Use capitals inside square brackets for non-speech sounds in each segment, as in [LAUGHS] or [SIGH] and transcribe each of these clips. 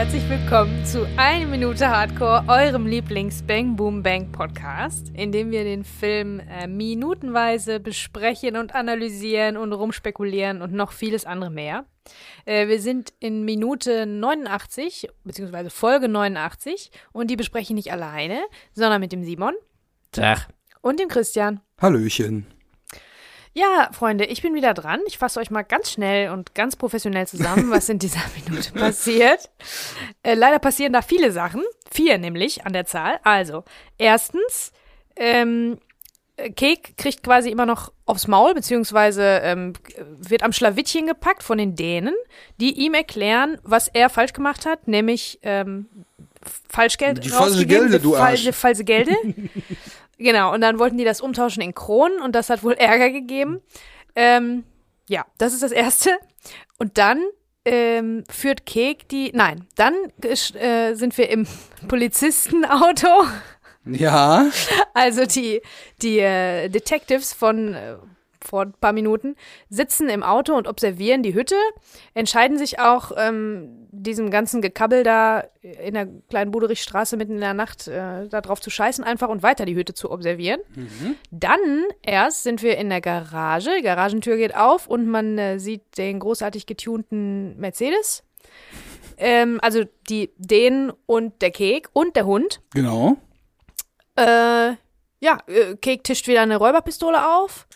herzlich willkommen zu Eine Minute Hardcore, eurem Lieblings-Bang Boom Bang Podcast, in dem wir den Film äh, minutenweise besprechen und analysieren und rumspekulieren und noch vieles andere mehr. Äh, wir sind in Minute 89, beziehungsweise Folge 89 und die bespreche ich nicht alleine, sondern mit dem Simon Tag. und dem Christian. Hallöchen. Ja, Freunde, ich bin wieder dran. Ich fasse euch mal ganz schnell und ganz professionell zusammen, [LAUGHS] was in dieser Minute passiert. Äh, leider passieren da viele Sachen. Vier nämlich an der Zahl. Also, erstens, ähm, Kek kriegt quasi immer noch aufs Maul, beziehungsweise ähm, wird am Schlawittchen gepackt von den Dänen, die ihm erklären, was er falsch gemacht hat, nämlich ähm, Falschgeld Die falsche Gelde, du falsche, Arsch. falsche Gelde. [LAUGHS] Genau, und dann wollten die das umtauschen in Kronen und das hat wohl Ärger gegeben. Ähm, ja, das ist das Erste. Und dann ähm, führt Kek die, nein, dann äh, sind wir im [LAUGHS] Polizistenauto. Ja, Also die, die äh, Detectives von äh, vor ein paar Minuten sitzen im Auto und observieren die Hütte, entscheiden sich auch, ähm, diesem ganzen Gekabbel da in der kleinen Buderichstraße mitten in der Nacht äh, da drauf zu scheißen einfach und weiter die Hütte zu observieren. Dann erst sind wir in der Garage, die Garagentür geht auf und man äh, sieht den großartig getunten Mercedes. Ähm, also die, den und der Kek und der Hund. genau. Äh, ja, äh, Cake tischt wieder eine Räuberpistole auf.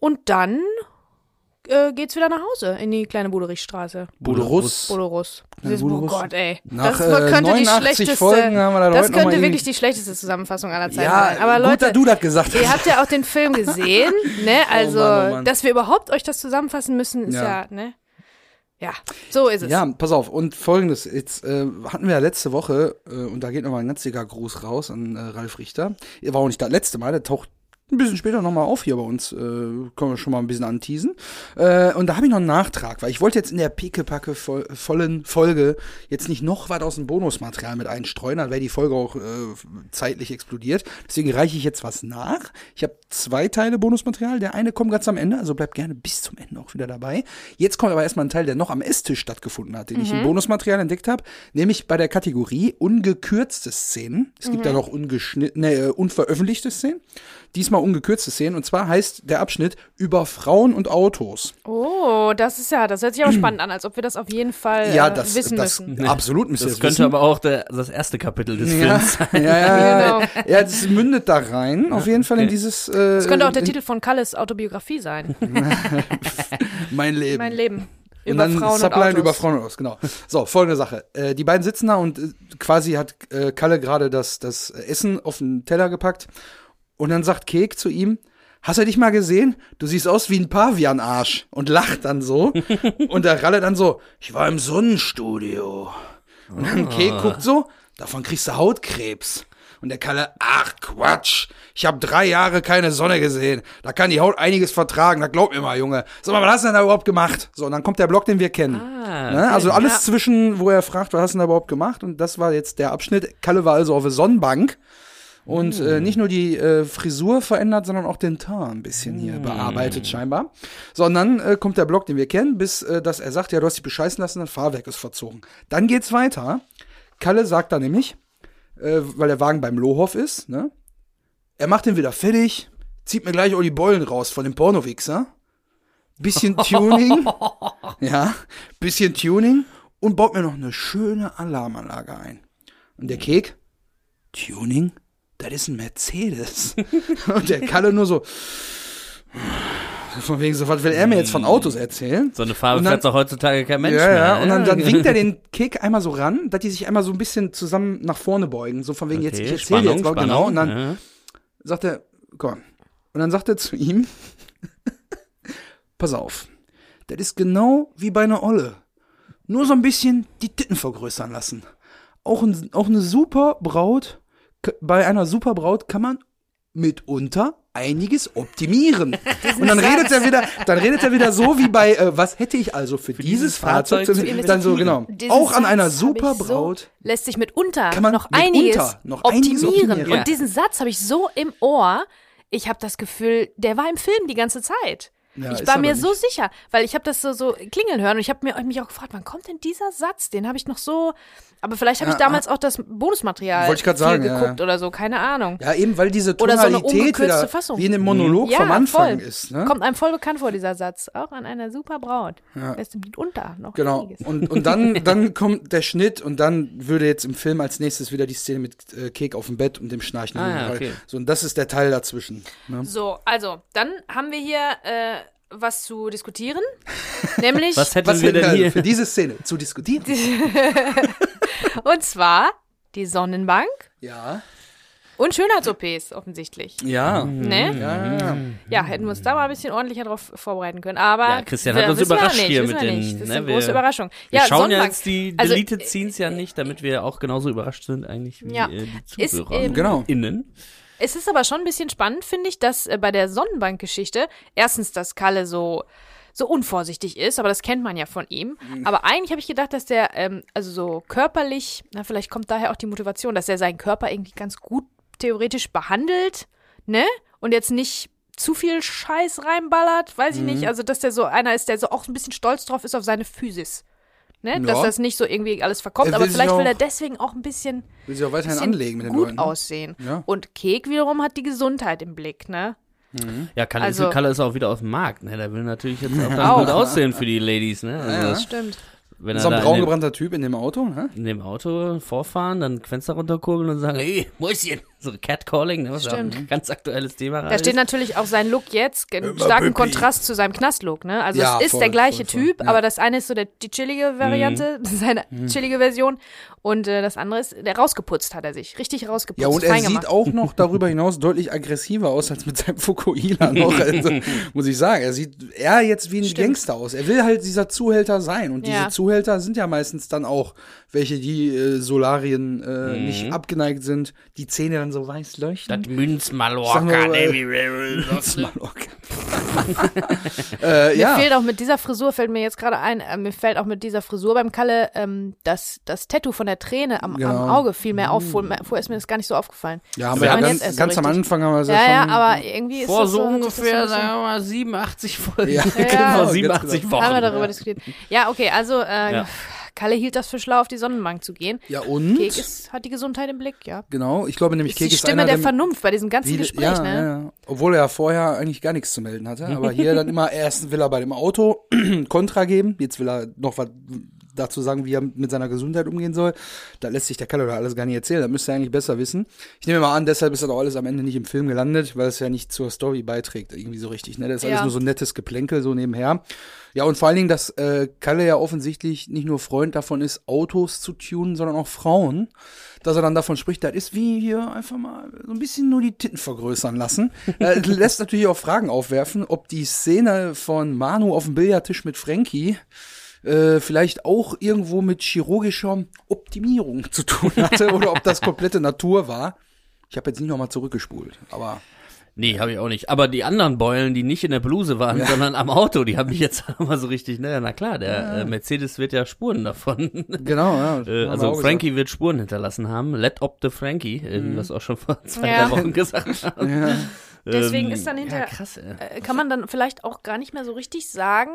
Und dann äh, geht's wieder nach Hause in die kleine Buderichstraße. Boderus. Bodorus. Kleine Das- Oh Boderus. Gott, ey. Nach, das äh, könnte die 89 schlechteste, Folgen haben wir da das könnte wirklich die schlechteste Zusammenfassung aller Zeiten Ja, sein. Aber gut, Leute, dass du das gesagt ihr hast. habt ja auch den Film gesehen, [LAUGHS] ne? Also, Mann, oh Mann. dass wir überhaupt euch das zusammenfassen müssen, ist ja, Ja. ne? Ja, so ist es. Ja, pass auf. Und folgendes, jetzt äh, hatten wir ja letzte Woche, äh, und da geht nochmal ein ganz dicker Gruß raus an äh, Ralf Richter. Er war auch nicht das letzte Mal, der taucht ein bisschen später nochmal auf hier bei uns. Äh, können wir schon mal ein bisschen anteasen. Äh, und da habe ich noch einen Nachtrag, weil ich wollte jetzt in der pickepacke voll, vollen Folge jetzt nicht noch was aus dem Bonusmaterial mit einstreuen, dann wäre die Folge auch äh, zeitlich explodiert. Deswegen reiche ich jetzt was nach. Ich habe zwei Teile Bonusmaterial. Der eine kommt ganz am Ende, also bleibt gerne bis zum Ende auch wieder dabei. Jetzt kommt aber erstmal ein Teil, der noch am Esstisch stattgefunden hat, den ich im Bonusmaterial entdeckt habe, nämlich bei der Kategorie ungekürzte Szenen. Es gibt ja noch ungeschnittene, äh, unveröffentlichte Szenen. Diesmal ungekürzte Szenen und zwar heißt der Abschnitt über Frauen und Autos. Oh, das ist ja, das hört sich aber spannend an, als ob wir das auf jeden Fall Ja, äh, das, wissen das müssen. absolut müsst ihr Das das könnte wissen. aber auch der, das erste Kapitel des ja, Films [LAUGHS] ja, ja, ja, Genau. ja, das mündet da rein, auf jeden Fall in okay. dieses. Äh, Das könnte auch der in Titel von Kalles Autobiografie sein. [LAUGHS] Mein Leben. Mein Leben. Und Über dann Frauen und Subline Autos. über Frauen und Autos, genau. So, folgende Sache. Äh, die beiden sitzen da und äh, quasi hat äh, Kalle gerade das, das Essen auf den Teller gepackt. Und dann sagt Kek zu ihm, hast du dich mal gesehen? Du siehst aus wie ein Pavianarsch. Und lacht dann so. [LAUGHS] und der Ralle dann so, ich war im Sonnenstudio. Und dann Kek guckt so, davon kriegst du Hautkrebs. Und der Kalle, ach Quatsch, ich habe drei Jahre keine Sonne gesehen. Da kann die Haut einiges vertragen, da glaub mir mal, Junge. Sag mal, was hast du denn da überhaupt gemacht? So, und dann kommt der Block, den wir kennen. Ah, ne? Also alles Ja. zwischen, wo er fragt, was hast du denn da überhaupt gemacht? Und das war jetzt der Abschnitt. Kalle war also auf der Sonnenbank. Und äh, nicht nur die äh, Frisur verändert, sondern auch den Teint ein bisschen hier bearbeitet scheinbar. So, und dann äh, kommt der Block, den wir kennen, bis äh, dass er sagt, ja, du hast dich bescheißen lassen, das Fahrwerk ist verzogen. Dann geht's weiter. Kalle sagt da nämlich, äh, weil der Wagen beim Lohoff ist, ne? Er macht den wieder fertig, zieht mir gleich auch die Beulen raus von dem Pornowichser. Bisschen [LAUGHS] Tuning. ja, bisschen Tuning und baut mir noch eine schöne Alarmanlage ein. Und der Kek, Tuning? Das ist ein Mercedes. [LAUGHS] und der Kalle nur so, von wegen so, was will er mir jetzt von Autos erzählen? So eine Farbe fährt doch heutzutage kein Mensch ja, mehr. ja, und dann, dann winkt er [LAUGHS] den Kick einmal so ran, dass die sich einmal so ein bisschen zusammen nach vorne beugen. So von wegen, jetzt, ich Okay, erzähle Spannung, jetzt mal Spannung, genau. Und dann ja. sagt er, komm. Und dann sagt er zu ihm, [LAUGHS] pass auf, das ist genau wie bei einer Olle. Nur so ein bisschen die Titten vergrößern lassen. Auch, ein, auch eine super Braut, bei einer super Braut kann man mitunter einiges optimieren. [LAUGHS] Und dann redet er wieder, dann redet er wieder so wie bei, äh, was hätte ich also für, dieses dieses Fahrzeug, Fahrzeug zu, dann so genau. Diesen Auch an einer hab super ich so- Braut. lässt sich mitunter Kann man noch mitunter einiges noch optimieren. optimieren. Und diesen Satz habe ich so im Ohr. Ich habe das Gefühl, der war im Film die ganze Zeit. Ja, ich war mir nicht. so sicher, weil ich habe das so, so klingeln hören und ich habe mir mich auch gefragt, wann kommt denn dieser Satz? Den habe ich noch so, aber vielleicht habe ich Ja, damals auch das Bonusmaterial Wollte ich grad viel sagen, ja, geguckt ja. oder so, keine Ahnung. Ja, eben, weil diese Oder so eine Tonalität wieder Fassung. wie in dem Monolog Ja, vom Anfang voll. ist. Ne? Kommt einem voll bekannt vor, dieser Satz. Auch an einer super Braut. Ja. Lässt im Lied unter noch Genau. einiges. Und, und dann, [LAUGHS] dann kommt der Schnitt und dann würde jetzt im Film als nächstes wieder die Szene mit äh, Kek auf dem Bett und dem Schnarchen. Ah, ja, okay. So, und das ist der Teil dazwischen. Ne? So, also, dann haben wir hier äh, was zu diskutieren. [LAUGHS] nämlich, Was hätten Was wir denn wir hier? für diese Szene zu diskutieren? [LAUGHS] und zwar die Sonnenbank Ja. und Schönheits-OPs offensichtlich. Ja. Ne? Ja, ja. Ja, hätten wir uns da mal ein bisschen ordentlicher drauf vorbereiten können. Aber Ja, Christian wir- hat uns wir überrascht nicht, hier mit wir den, nicht. Das ist ne, eine wir- große Überraschung. Wir ja, schauen Sonnenbank. ja jetzt die Also, Deleted Scenes ja nicht, damit wir auch genauso überrascht sind eigentlich wie Ja. äh, die Ist, Zuhörer. ähm, Genau. Innen. Es ist aber schon ein bisschen spannend, finde ich, dass äh, bei der Sonnenbank-Geschichte erstens, dass Kalle so so unvorsichtig ist, aber das kennt man ja von ihm. Mhm. Aber eigentlich habe ich gedacht, dass der ähm, also so körperlich, na vielleicht kommt daher auch die Motivation, dass er seinen Körper irgendwie ganz gut theoretisch behandelt, ne? Und jetzt nicht zu viel Scheiß reinballert, weiß ich Mhm. nicht. Also dass der so einer ist, der so auch ein bisschen stolz drauf ist auf seine Physis. Ne? Dass Ja. das nicht so irgendwie alles verkommt, Er will aber vielleicht will auch- er deswegen auch ein bisschen Will sich auch weiterhin bisschen anlegen mit den gut Leuten. aussehen. Ja. Und Kek wiederum hat die Gesundheit im Blick, ne? Ja, Kalle, Also- ist, Kalle ist auch wieder auf dem Markt. Ne? Der will natürlich jetzt auch dann Auch. gut aussehen für die Ladies. Ne? Also, Ja. Stimmt. Wenn So ein braun gebrannter Typ in dem Auto, ne? in dem Auto vorfahren, dann Fenster runterkurbeln und sagen, hey, Mäuschen. So Catcalling, ne? was Stimmt. ein ganz aktuelles Thema Da steht ist. natürlich auch sein Look jetzt in Immer starkem. Kontrast zu seinem Knastlook, ne? Also Ja, es ist voll, der gleiche voll, voll. Typ, Ja. Mhm. aber das eine ist so der, die chillige Variante, [LAUGHS] seine chillige Version und äh, das andere ist, der rausgeputzt hat er sich, richtig rausgeputzt, Ja, und er sieht auch noch darüber hinaus deutlich aggressiver aus als mit seinem Fukuhila noch. Also, [LAUGHS] muss ich sagen, er sieht eher jetzt wie ein Stimmt. Gangster aus. Er will halt dieser Zuhälter sein. Und Ja. diese Zuhälter sind ja meistens dann auch welche, die äh, Solarien äh, Mhm. nicht abgeneigt sind, die Zähne dann so weiß leuchten. Das Münz Sag Mallorca, mal, ne? okay. [LAUGHS] äh, Mir ja. fehlt auch mit dieser Frisur, fällt mir jetzt gerade ein, äh, mir fällt auch mit dieser Frisur beim Kalle ähm, das, das Tattoo von der Träne am, am Genau. Auge viel mehr auf. Vorher vorher ist mir das gar nicht so aufgefallen. Ja, haben Das wir ja ganz, ganz so am. Anfang haben wir es ja, Ja, schon. ja, aber irgendwie ist Vor das so so, ungefähr, sagen wir mal, 87 Folgen. Ja, Ja, [LAUGHS] genau, Vor ganz 87 genau. Wochen. haben wir darüber diskutiert. Ja, okay, also äh, Ja. Kalle hielt das für schlau, auf die Sonnenbank zu gehen. Ja, und? Kek ist, hat die Gesundheit im Blick, ja. Genau, ich glaube nämlich, Ist Kek die ist Stimme einer der der Vernunft bei diesem ganzen Viele- Gespräch, ja, ne? ja, ja. Obwohl er ja vorher eigentlich gar nichts zu melden hatte. Aber hier dann immer, erst will er bei dem Auto [CLEARS THROAT] Kontra geben. Jetzt will er noch was dazu sagen, wie er mit seiner Gesundheit umgehen soll. Da lässt sich der Kalle doch alles gar nicht erzählen. Da müsste er eigentlich besser wissen. Ich nehme mal an, deshalb ist das auch alles am Ende nicht im Film gelandet, weil es ja nicht zur Story beiträgt, irgendwie so richtig. Ne? Das ist alles Ja. nur so nettes Geplänkel so nebenher. Ja, und vor allen Dingen, dass äh, Kalle ja offensichtlich nicht nur Freund davon ist, Autos zu tunen, sondern auch Frauen. Dass er dann davon spricht, das ist wie hier einfach mal so ein bisschen nur die Titten vergrößern lassen. [LAUGHS] äh, lässt natürlich auch Fragen aufwerfen, ob die Szene von Manu auf dem Billardtisch mit Frankie äh, vielleicht auch irgendwo mit chirurgischer Optimierung zu tun hatte [LAUGHS] oder ob das komplette Natur war. Ich habe jetzt nicht nochmal zurückgespult, aber Nee, habe ich auch nicht. Aber die anderen Beulen, die nicht in der Bluse waren, sondern am Auto, die haben mich jetzt [LAUGHS] mal so richtig, ne, na klar, der äh, Mercedes wird ja Spuren davon. [LAUGHS] genau, ja. Äh, wir also auch Frankie wird Spuren hinterlassen haben. Let op the Frankie, äh, wie wir es auch schon vor zwei, Ja. drei Wochen gesagt haben. gesagt. Ja. Deswegen Ähm, ist dann hinter- Ja, krass, ey. Äh, Kann man dann vielleicht auch gar nicht mehr so richtig sagen.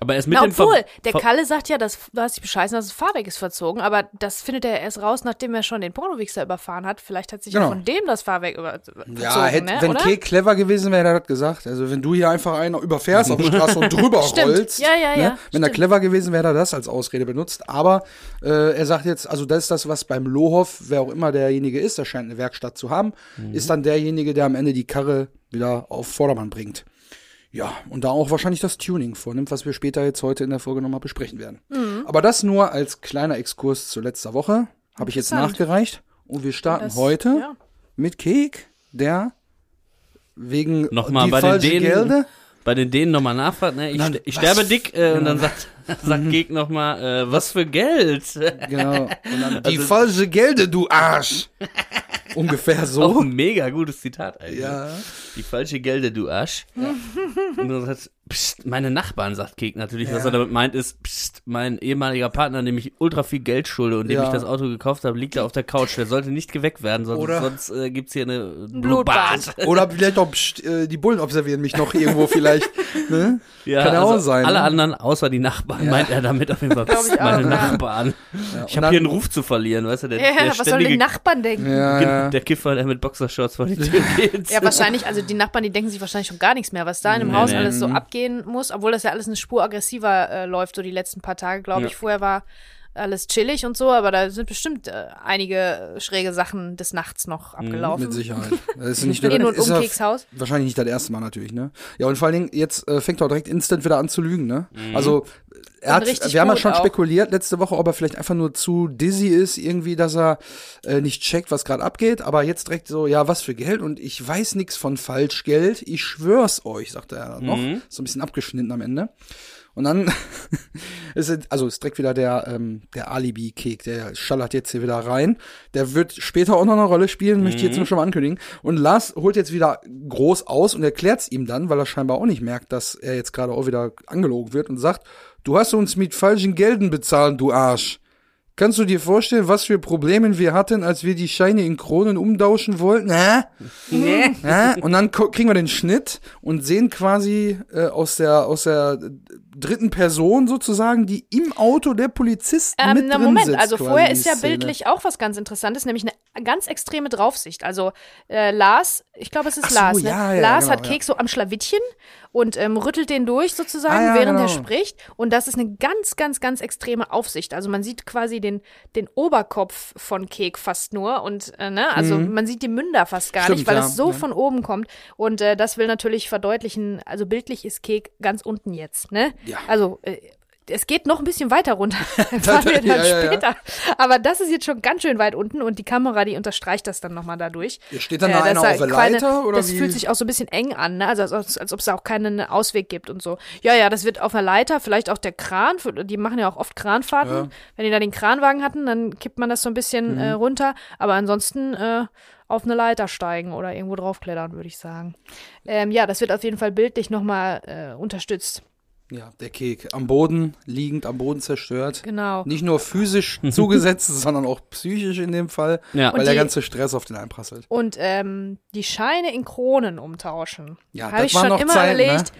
Aber er ist mit Na, dem Ver- obwohl, der Ver- Kalle sagt ja, dass, du hast dich bescheißen, dass das Fahrwerk ist verzogen, aber das findet er erst raus, nachdem er schon den Pornowichser überfahren hat. Vielleicht hat sich ja Genau. von dem das Fahrwerk über, verzogen, Ja, hätte, ne? wenn? Kek clever gewesen wäre, hätte er das gesagt. Also wenn du hier einfach einen überfährst auf der Straße und drüber [LAUGHS] Stimmt. rollst. Ja, ja, ja. Ne? Wenn er Stimmt. clever gewesen wäre, hätte er das als Ausrede benutzt. Aber äh, er sagt jetzt, also das ist das, was beim Lohoff, wer auch immer derjenige ist, der scheint eine Werkstatt zu haben, Mhm. ist dann derjenige, der am Ende die Karre wieder auf Vordermann bringt. Ja, und da auch wahrscheinlich das Tuning vornimmt, was wir später jetzt heute in der Folge nochmal besprechen werden. Mhm. Aber das nur als kleiner Exkurs zu letzter Woche. Habe ich jetzt nachgereicht. Und wir starten Das- heute ja. mit Kek, der wegen Nochmal die bei den falsche Dänen- Gelde. bei den Dänen nochmal nachfragt, ne? Ich, ster- ich sterbe dick äh, und dann sagt, [LAUGHS] sagt Geg nochmal, äh, was für Geld? [LAUGHS] Genau. Dann, [LAUGHS] die Also- falsche Gelde, du Arsch. Ungefähr Auch so. ein mega gutes Zitat eigentlich. Ja. Die falsche Gelde, du Arsch. Und dann sagt, Psst, meine Nachbarn, sagt Kek natürlich. Was er damit meint, ist, psst, mein ehemaliger Partner, dem ich ultra viel Geld schulde und dem Ja. ich das Auto gekauft habe, liegt da auf der Couch. Der sollte nicht geweckt werden, sonst, Oder- sonst äh, gibt's hier eine Blutbad. Oder vielleicht auch, pst, äh, die Bullen observieren mich noch irgendwo vielleicht. Ne? Ja, Kann ja also auch sein, Alle ne? anderen, außer die Nachbarn, meint er damit auf jeden Fall, psst, ich auch, meine ja. Nachbarn. Ja, Ich habe hier einen Ruf zu verlieren, weißt du, der, Ja, der was sollen die Nachbarn denken? Ja, ja. der Kiffer, der mit Boxershorts vor die Tür [LAUGHS] geht. Ja, wahrscheinlich, also die Nachbarn, die denken sich wahrscheinlich schon gar nichts mehr, was da in dem Nee, Haus nee. alles so abgehen muss, obwohl das ja alles eine Spur aggressiver äh, läuft, so die letzten paar Tage, glaube Ja. ich. Vorher war alles chillig und so, aber da sind bestimmt äh, einige schräge Sachen des Nachts noch abgelaufen. Mit Sicherheit. [LAUGHS] Das ist nicht In und ist um ja Keks Haus. Wahrscheinlich nicht das erste Mal natürlich, ne? Ja, und vor allen Dingen, jetzt äh, fängt er auch direkt instant wieder an zu lügen, ne? Also, er hat, richtig wir haben ja schon auch. spekuliert letzte Woche, ob er vielleicht einfach nur zu dizzy ist, irgendwie, dass er äh, nicht checkt, was gerade abgeht, aber jetzt direkt so, ja, was für Geld? Und ich weiß nichts von Falschgeld, ich schwör's euch, sagte er noch, so ein bisschen abgeschnitten am Ende. Und dann [LAUGHS] ist es, also ist direkt wieder der, ähm, der Alibi-Kek, der schallert jetzt hier wieder rein. Der wird später auch noch eine Rolle spielen, möchte ich jetzt nur schon mal ankündigen. Und Lars holt jetzt wieder groß aus und erklärt's ihm dann, weil er scheinbar auch nicht merkt, dass er jetzt gerade auch wieder angelogen wird und sagt, du hast uns mit falschen Gelden bezahlt, du Arsch. Kannst du dir vorstellen, was für Probleme wir hatten, als wir die Scheine in Kronen umtauschen wollten? Hä? [LAUGHS] Nee. Ja, und dann kriegen wir den Schnitt und sehen quasi äh, aus der aus der dritten Person sozusagen, die im Auto der Polizist Ähm, mit na, drin Moment, sitzt, also vorher ist ja bildlich auch was ganz Interessantes, nämlich eine ganz extreme Draufsicht. Also äh, Lars, ich glaube, es ist so, Lars, ne? ja, ja, Lars genau, hat ja. Keks so am Schlawittchen und ähm, rüttelt den durch sozusagen, Ah, ja, während er genau. spricht. Und das ist eine ganz, ganz, ganz extreme Aufsicht. Also man sieht quasi den, den Oberkopf von Kek fast nur und äh, ne, also man sieht die Münder fast gar Mhm. Stimmt, nicht, weil ja, es so ja. von oben kommt. Und äh, das will natürlich verdeutlichen, also bildlich ist Kek ganz unten jetzt, ne? Ja. Also äh, es geht noch ein bisschen weiter runter. [LAUGHS] Fahren wir dann Ja, ja, ja. später. Aber das ist jetzt schon ganz schön weit unten und die Kamera, die unterstreicht das dann nochmal dadurch. Ja, steht dann da dass einer da auf der Leiter, oder Das wie? fühlt sich auch so ein bisschen eng an, ne? Also als, als, ob es da auch keinen Ausweg gibt und so. Ja, ja, das wird auf einer Leiter, vielleicht auch der Kran, die machen ja auch oft Kranfahrten. Ja. Wenn die da den Kranwagen hatten, dann kippt man das so ein bisschen Mhm. äh, runter. Aber ansonsten äh, auf eine Leiter steigen oder irgendwo draufklettern, würde ich sagen. Ähm, ja, das wird auf jeden Fall bildlich nochmal äh, unterstützt. Ja, der Kek am Boden liegend, am Boden zerstört. Genau. Nicht nur physisch zugesetzt, [LAUGHS] sondern auch psychisch in dem Fall, Ja. weil Und der die- ganze Stress auf den einprasselt. Und ähm, die Scheine in Kronen umtauschen. Ja, Habe das ich schon noch immer Zeiten, überlegt. ne?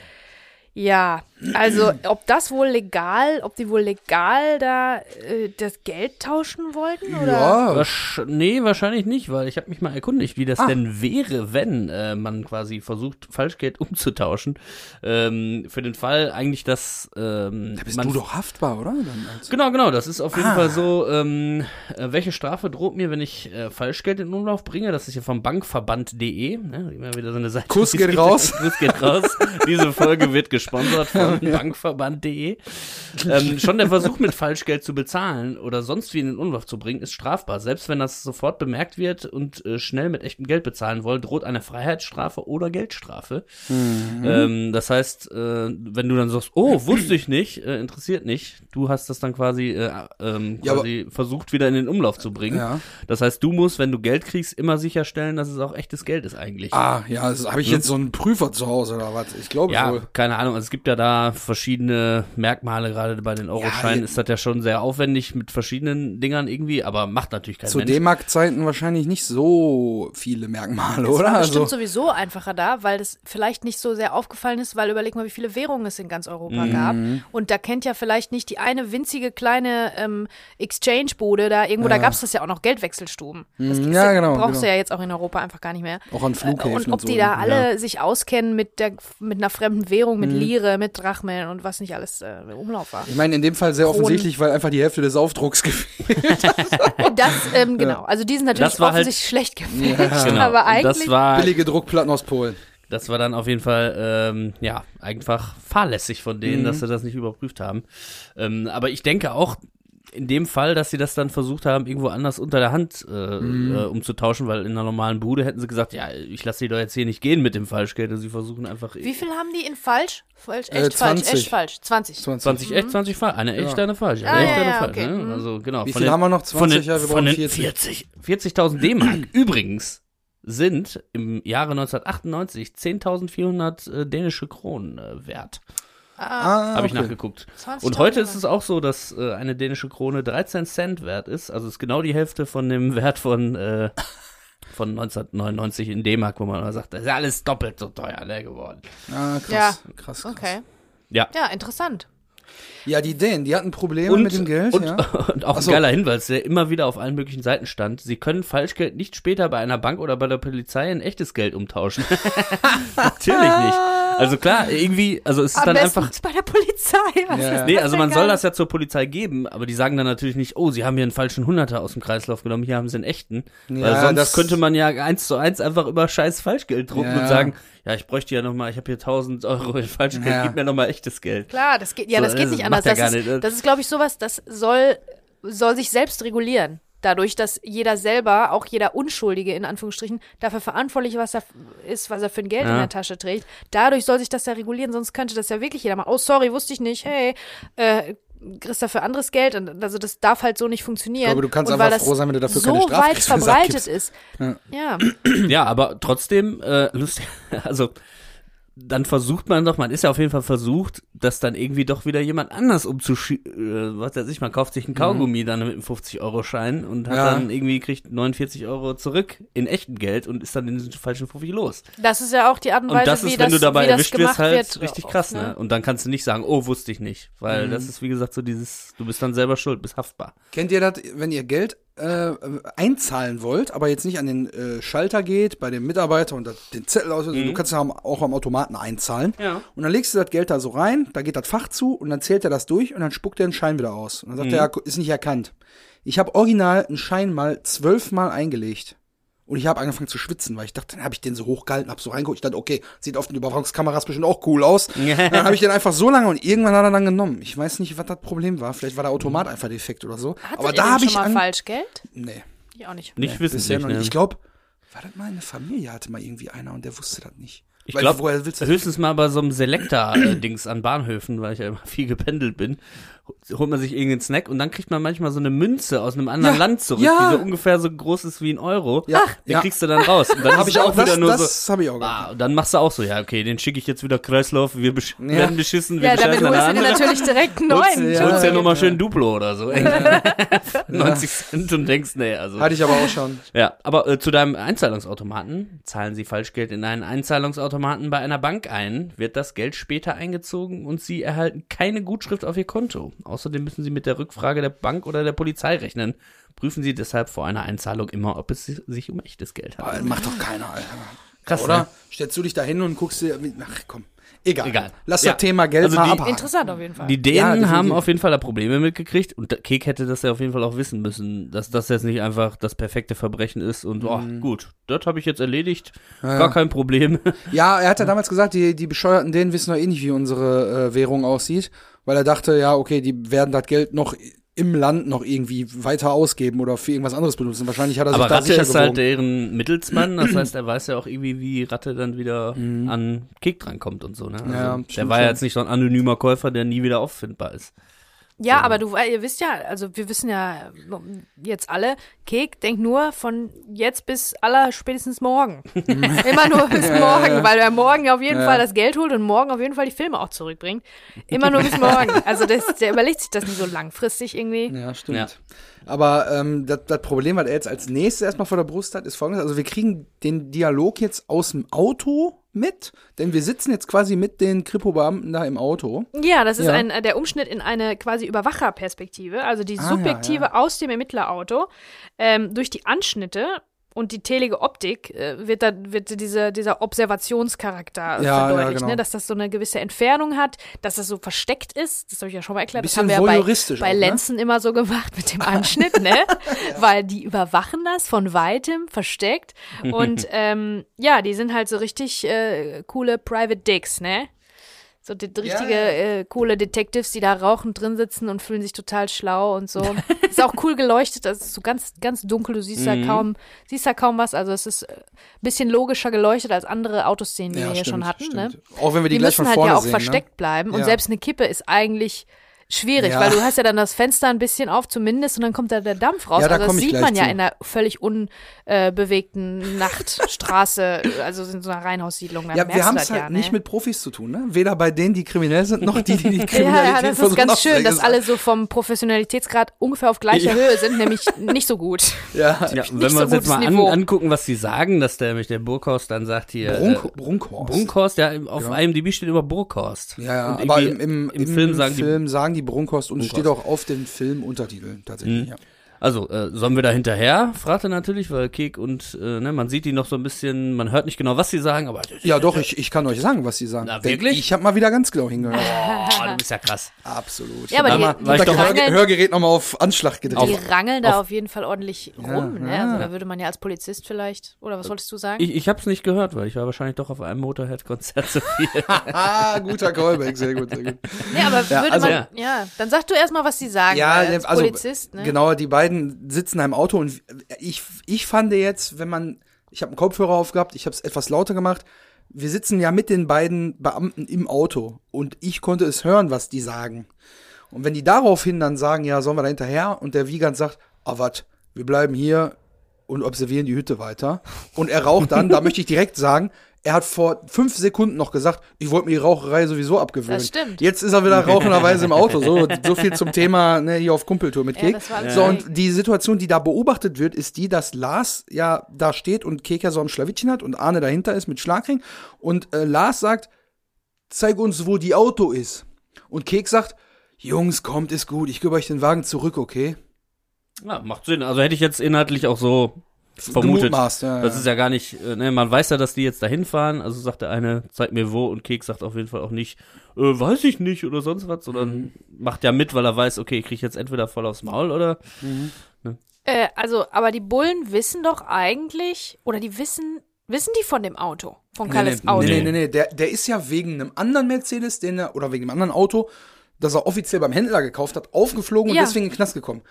Ja, also ob das wohl legal, ob die wohl legal da äh, das Geld tauschen wollten oder? Ja, Wasch nee, wahrscheinlich nicht, weil ich habe mich mal erkundigt, wie das Ah. denn wäre, wenn äh, man quasi versucht, Falschgeld umzutauschen. Ähm, für den Fall eigentlich, dass ähm, da bist man du doch haftbar, oder? Dann als Genau, genau. Das ist auf jeden Ah. Fall so. Ähm, äh, welche Strafe droht mir, wenn ich äh, Falschgeld in Umlauf bringe? Das ist hier vom Bankverband.de. Ne? Immer wieder so eine Seite. Kuss [LAUGHS] geht raus. Kuss geht raus. Diese Folge wird gesponsert von Bankverband.de. Ähm, schon der Versuch, mit Falschgeld zu bezahlen oder sonst wie in den Umlauf zu bringen, ist strafbar. Selbst wenn das sofort bemerkt wird und äh, schnell mit echtem Geld bezahlen wollen, droht eine Freiheitsstrafe oder Geldstrafe. Mhm. Ähm, das heißt, äh, wenn du dann sagst, oh, wusste ich nicht, äh, interessiert nicht, du hast das dann quasi, äh, ähm, Ja, quasi versucht, wieder in den Umlauf zu bringen. Ja. Das heißt, du musst, wenn du Geld kriegst, immer sicherstellen, dass es auch echtes Geld ist eigentlich. Ah, ja, also habe ich jetzt so einen Prüfer zu Hause oder was? Ich glaube Ja, wohl. keine Ahnung. Also es gibt ja da verschiedene Merkmale, gerade bei den Euroscheinen Ja, ist das ja schon sehr aufwendig mit verschiedenen Dingern irgendwie, aber macht natürlich kein Zu Mensch. D-Mark-Zeiten wahrscheinlich nicht so viele Merkmale, oder? War Also, bestimmt sowieso einfacher da, weil das vielleicht nicht so sehr aufgefallen ist, weil überleg mal, wie viele Währungen es in ganz Europa gab. Mhm. Und da kennt ja vielleicht nicht die eine winzige kleine ähm, Exchange-Bude da irgendwo, da gab es das ja auch noch Geldwechselstuben. Das Mhm, ja, genau, brauchst genau. du ja jetzt auch in Europa einfach gar nicht mehr. auch an Flughäfen und und, ob so. die da alle sich auskennen mit der mit einer fremden Währung, Mhm. mit Lire, mit Drachmen und was nicht alles äh, im Umlauf war. Ich meine, in dem Fall sehr Kronen. offensichtlich, weil einfach die Hälfte des Aufdrucks [LAUGHS] gefehlt Das, ähm, genau. Also die sind natürlich halt- offensichtlich schlecht gefälscht, Genau. aber eigentlich. das war, Billige Druckplatten aus Polen. das war dann auf jeden Fall, ähm, ja, einfach fahrlässig von denen, Mhm. dass sie das nicht überprüft haben. Ähm, aber ich denke auch, in dem Fall, dass sie das dann versucht haben, irgendwo anders unter der Hand äh, Mhm. äh, umzutauschen, weil in einer normalen Bude hätten sie gesagt, ja, ich lasse die doch jetzt hier nicht gehen mit dem Falschgeld. Und sie versuchen einfach Wie viel haben die in falsch? Falsch, Äh, echt falsch, 20. echt falsch. 20. 20. 20 echt, 20 falsch. Eine echt, Ja. eine falsch. Eine Ah, echt, ja, eine ja, falsch. okay. Ne? Mhm. Also genau. Wie von viel den- haben wir noch? Von 20, den, ja, wir von brauchen den 40. 40 40.000 D-Mark. [CLEARS THROAT] Übrigens, sind im Jahre 1998 10.400 äh, dänische Kronen äh, wert. Ah, Habe ich okay. nachgeguckt. 20 Und heute ist es auch so, dass äh, eine dänische Krone 13 Cent wert ist. Also ist genau die Hälfte von dem [LAUGHS] Wert von, äh, von 1999 in D-Mark, wo man immer sagt, das ist ja alles doppelt so teuer ne, geworden. Ah, krass, Ja. krass, krass. Okay. Ja. Ja, interessant. Ja, die Dänen, die hatten Probleme Und, mit dem Geld, und, ja. [LAUGHS] und auch so. ein geiler Hinweis, der immer wieder auf allen möglichen Seiten stand. Sie können Falschgeld nicht später bei einer Bank oder bei der Polizei in echtes Geld umtauschen. [LAUGHS] Natürlich nicht. Also klar, irgendwie, also es ist Am dann besten einfach. bei der Polizei. Was Ja. ist Nee, also man soll das ja zur Polizei geben, aber die sagen dann natürlich nicht, oh, sie haben hier einen falschen Hunderter aus dem Kreislauf genommen, hier haben sie einen echten. Weil Ja, sonst das- könnte man ja eins zu eins einfach über scheiß Falschgeld drucken Ja. und sagen, ja, ich bräuchte ja nochmal, ich habe hier 1000 Euro in Falschgeld, Ja. gib mir nochmal echtes Geld. Klar, das geht, ja, So, das geht das nicht anders. ja Das, gar ist, nicht. das ist, glaube ich, sowas, das soll, soll sich selbst regulieren. Dadurch, dass jeder selber, auch jeder Unschuldige in Anführungsstrichen, dafür verantwortlich was er ist, was er für ein Geld in Ja. der Tasche trägt. Dadurch soll sich das ja regulieren, sonst könnte das ja wirklich jeder machen. Oh, sorry, wusste ich nicht. Hey, äh, kriegst dafür anderes Geld. Und also das darf halt so nicht funktionieren. Ich glaube, du kannst Und einfach froh sein, wenn du dafür so keine weit [LAUGHS] Strafrechte verbreitet ist. Ja. Ja. Ja, aber trotzdem, äh, lustig, [LAUGHS] also dann versucht man doch, man ist ja auf jeden Fall versucht, das dann irgendwie doch wieder jemand anders umzuschieben. Äh, was weiß ich, man kauft sich einen Kaugummi dann mit einem 50-Euro-Schein und hat Ja. dann irgendwie, kriegt 49 Euro zurück in echtem Geld und ist dann in diesen falschen Fuffi los. Das ist ja auch die Art und Und Weise, das wie ist, wenn das, du dabei wie das erwischt gemacht wirst, halt wird. richtig oft, krass, ne? Und dann kannst du nicht sagen, oh, wusste ich nicht. Weil das ist, wie gesagt, so dieses, du bist dann selber schuld, bist haftbar. Kennt ihr das, wenn ihr Geld äh, einzahlen wollt, aber jetzt nicht an den äh, Schalter geht, bei dem Mitarbeiter und das, den Zettel aus, du kannst ja auch am Automaten einzahlen. Ja. Und dann legst du das Geld da so rein, da geht das Fach zu und dann zählt er das durch und dann spuckt er den Schein wieder aus. Und dann sagt er, ja, ist nicht erkannt. Ich habe original einen Schein mal zwölfmal eingelegt. Und ich habe angefangen zu schwitzen, weil ich dachte, dann habe ich den so hochgehalten, hab so reingeguckt. Ich dachte, okay, sieht auf den Überwachungskameras bestimmt auch cool aus. [LAUGHS] dann habe ich den einfach so lange und irgendwann hat er dann genommen. Ich weiß nicht, was das Problem war. Vielleicht war der Automat einfach defekt oder so. Hattet Aber da habe schon ich mal an Falschgeld? Nee, Ich auch nicht. Nicht bisher wissentlich, noch ne? nicht. Ich glaube, war das mal eine Familie, hatte mal irgendwie einer und der wusste das nicht. Ich glaube, woher willst du höchstens mal bei so einem Selector-Dings [CLEARS THROAT] an Bahnhöfen, weil ich ja immer viel gependelt bin, holt man sich irgendeinen Snack und dann kriegt man manchmal so eine Münze aus einem anderen Ja, Land zurück, ja. die so ungefähr so groß ist wie ein Euro. Ja, Den ja. kriegst du dann raus. Und dann [LAUGHS] Hab ist ich auch, wieder das, nur das habe ich auch so. Ah, und dann machst du auch so, ja, okay, den schicke ich jetzt wieder Kreislauf, wir besch Ja. werden beschissen, wir Ja, damit holst du dir natürlich direkt einen Holst, neuen. Ja, holst ja ja, nochmal ja. schön Duplo oder so. 90 [LAUGHS] Cent und denkst, nee, also. Hatte ich aber auch schon. Ja, aber äh, zu deinem Einzahlungsautomaten. Zahlen Sie Falschgeld in einen Einzahlungsautomaten bei einer Bank ein, wird das Geld später eingezogen und Sie erhalten keine Gutschrift auf Ihr Konto. Außerdem müssen Sie mit der Rückfrage der Bank oder der Polizei rechnen. Prüfen Sie deshalb vor einer Einzahlung immer, ob es sich um echtes Geld handelt. macht doch keiner, Alter. Krass, Oder? ne? Stellst du dich da hin und guckst dir, ach komm, egal. Egal. Lass Ja. das Thema Geld Also mal die- abhaken. Interessant auf jeden Fall. Die Ja, Dänen definitiv. haben auf jeden Fall da Probleme mitgekriegt und Kek hätte das ja auf jeden Fall auch wissen müssen, dass das jetzt nicht einfach das perfekte Verbrechen ist und oh, gut, das habe ich jetzt erledigt, gar kein Problem. Ja, er hat ja damals gesagt, die, die bescheuerten Dänen wissen doch eh nicht, wie unsere äh, Währung aussieht, weil er dachte, ja, okay, die werden das Geld noch im Land noch irgendwie weiter ausgeben oder für irgendwas anderes benutzen. Wahrscheinlich hat er sich Aber da Ratte ist halt gewogen. deren Mittelsmann, [CLEARS THROAT] das heißt, er weiß ja auch irgendwie, wie Ratte dann wieder an Kek drankommt und so. Ne? Also Mhm. Ja, der war ja jetzt nicht so ein anonymer Käufer, der nie wieder auffindbar ist. Ja, aber du, äh, ihr wisst ja, also wir wissen ja jetzt alle, Kek denkt nur von jetzt bis aller spätestens morgen. [LAUGHS] Immer nur bis morgen, weil er morgen auf jeden Ja. Fall das Geld holt und morgen auf jeden Fall die Filme auch zurückbringt. Immer nur bis morgen. [LAUGHS] Also das, der überlegt sich das nicht so langfristig irgendwie. Ja, stimmt. Ja. Aber ähm, das, das Problem, was er jetzt als nächstes erstmal vor der Brust hat, ist folgendes. Also wir kriegen den Dialog jetzt aus dem Auto mit, denn wir sitzen jetzt quasi mit den Kripo-Beamten da im Auto. Ja, das ist Ja. ein, äh, der Umschnitt in eine quasi Überwacherperspektive, also die Ah, ja, subjektive ja. aus dem Ermittlerauto. Ähm, durch die Anschnitte und die telige Optik äh, wird, da, wird diese, dieser Observationscharakter Ja, ja, verdeutlicht, genau. ne? dass das so eine gewisse Entfernung hat, dass das so versteckt ist. Das habe ich ja schon mal erklärt. Das Bisschen haben wir bei, voyeuristisch bei auch, ne? Lenzen immer so gemacht mit dem [LAUGHS] Anschnitt, ne? Weil die überwachen das von weitem versteckt. [LAUGHS] Und ähm, ja, die sind halt so richtig äh, coole Private Dicks, ne? So die, richtige ja. Äh, coole Detectives, die da rauchend drin sitzen und fühlen sich total schlau und so. [LAUGHS] ist auch cool geleuchtet, das ist so ganz, ganz dunkel, du siehst da Mhm. kaum, siehst da kaum was. Also es ist ein bisschen logischer geleuchtet als andere Autoszenen, die wir hier schon hatten. Ne? Auch wenn wir die, Die gleich müssen von halt vorne ja auch sehen, versteckt bleiben und Ja. selbst eine Kippe ist eigentlich schwierig, Ja. weil du hast ja dann das Fenster ein bisschen auf zumindest und dann kommt da der Dampf raus. Ja, da also das sieht man ja zu. in einer völlig unbewegten Nachtstraße, also in so einer Reihenhaussiedlung. Ja, wir haben das es halt ja, nicht ne? mit Profis zu tun, ne? Weder bei denen, die kriminell sind, noch die, die die Kriminalität [LAUGHS] Ja, ja, das ist ganz schön, dass alle so vom Professionalitätsgrad ungefähr auf gleicher Ja. Höhe sind, nämlich nicht so gut. [LAUGHS] Ja, Ja, Nicht wenn wir so uns jetzt mal an, angucken, was die sagen, dass der, nämlich der Burghorst dann sagt hier. Brunk, äh, Brunkhorst. Brunkhorst, ja, auf Ja. IMDb steht immer Burghorst. Ja, ja, aber im, im, im Film sagen die Film sagen die Brunkhorst und es steht Brunkhorst. auch auf den Filmuntertiteln tatsächlich. Mhm. Ja. Also, äh, sollen wir da hinterher? fragt er natürlich, weil Kek und, äh, ne, man sieht die noch so ein bisschen, man hört nicht genau, was sie sagen, aber. ja, doch, ich, ich kann euch sagen, was sie sagen. Na, wirklich? Ich habe mal wieder ganz genau hingehört. Oh, du bist ja krass. Absolut. Ja, aber die- mal, die hab das rangeln- Hör, Hörgerät nochmal auf Anschlag gedreht. Die rangeln da auf- auf jeden Fall ordentlich rum, ne? ja. Also da würde man ja als Polizist vielleicht, oder was wolltest du sagen? Ich, ich hab's nicht gehört, weil ich war wahrscheinlich doch auf einem Motorhead-Konzert zu viel. [LAUGHS] ah, guter Callback, sehr gut, sehr gut. nee, aber Ja, würde also- man, ja, dann sag du erstmal, was sie sagen, Ja, weil als also Polizist, ne? genau, die beiden sitzen in einem Auto und ich, ich fand jetzt, wenn man, ich habe einen Kopfhörer aufgehabt, ich habe es etwas lauter gemacht. Wir sitzen ja mit den beiden Beamten im Auto und ich konnte es hören, was die sagen. Und wenn die daraufhin dann sagen, ja, sollen wir da hinterher? Und der Wiegand sagt, ah, wat, wir bleiben hier und observieren die Hütte weiter. Und er raucht dann, da möchte ich direkt sagen, er hat vor fünf Sekunden noch gesagt, ich wollte mir die Raucherei sowieso abgewöhnen. Das stimmt. Jetzt ist er wieder rauchenderweise im Auto. So, so viel zum Thema ne, hier auf Kumpeltour mit Ja, Kek. alles so, und die Situation, die da beobachtet wird, ist die, dass Lars ja da steht und Kek ja so am Schlawittchen hat und Arne dahinter ist mit Schlagring. Und äh, Lars sagt, zeig uns, wo die Auto ist. Und Kek sagt, Jungs, kommt, ist gut, ich gebe euch den Wagen zurück, okay? Ja, macht Sinn. Also hätte ich jetzt inhaltlich auch so vermutet. Gemutmaßt, ja, Das ja. ist ja gar nicht, äh, ne, man weiß ja, dass die jetzt dahin fahren, also sagt der eine, zeig mir wo und Kek sagt auf jeden Fall auch nicht, äh, weiß ich nicht oder sonst was, sondern Mhm. macht ja mit, weil er weiß, okay, ich krieg jetzt entweder voll aufs Maul oder Äh, also, aber die Bullen wissen doch eigentlich, oder die wissen, wissen die von dem Auto? Von Kalles nee, Auto? Nee, nee, nee, nee. Der, der ist ja wegen einem anderen Mercedes, den er, oder wegen einem anderen Auto, das er offiziell beim Händler gekauft hat, aufgeflogen Ja. und deswegen in den Knast gekommen.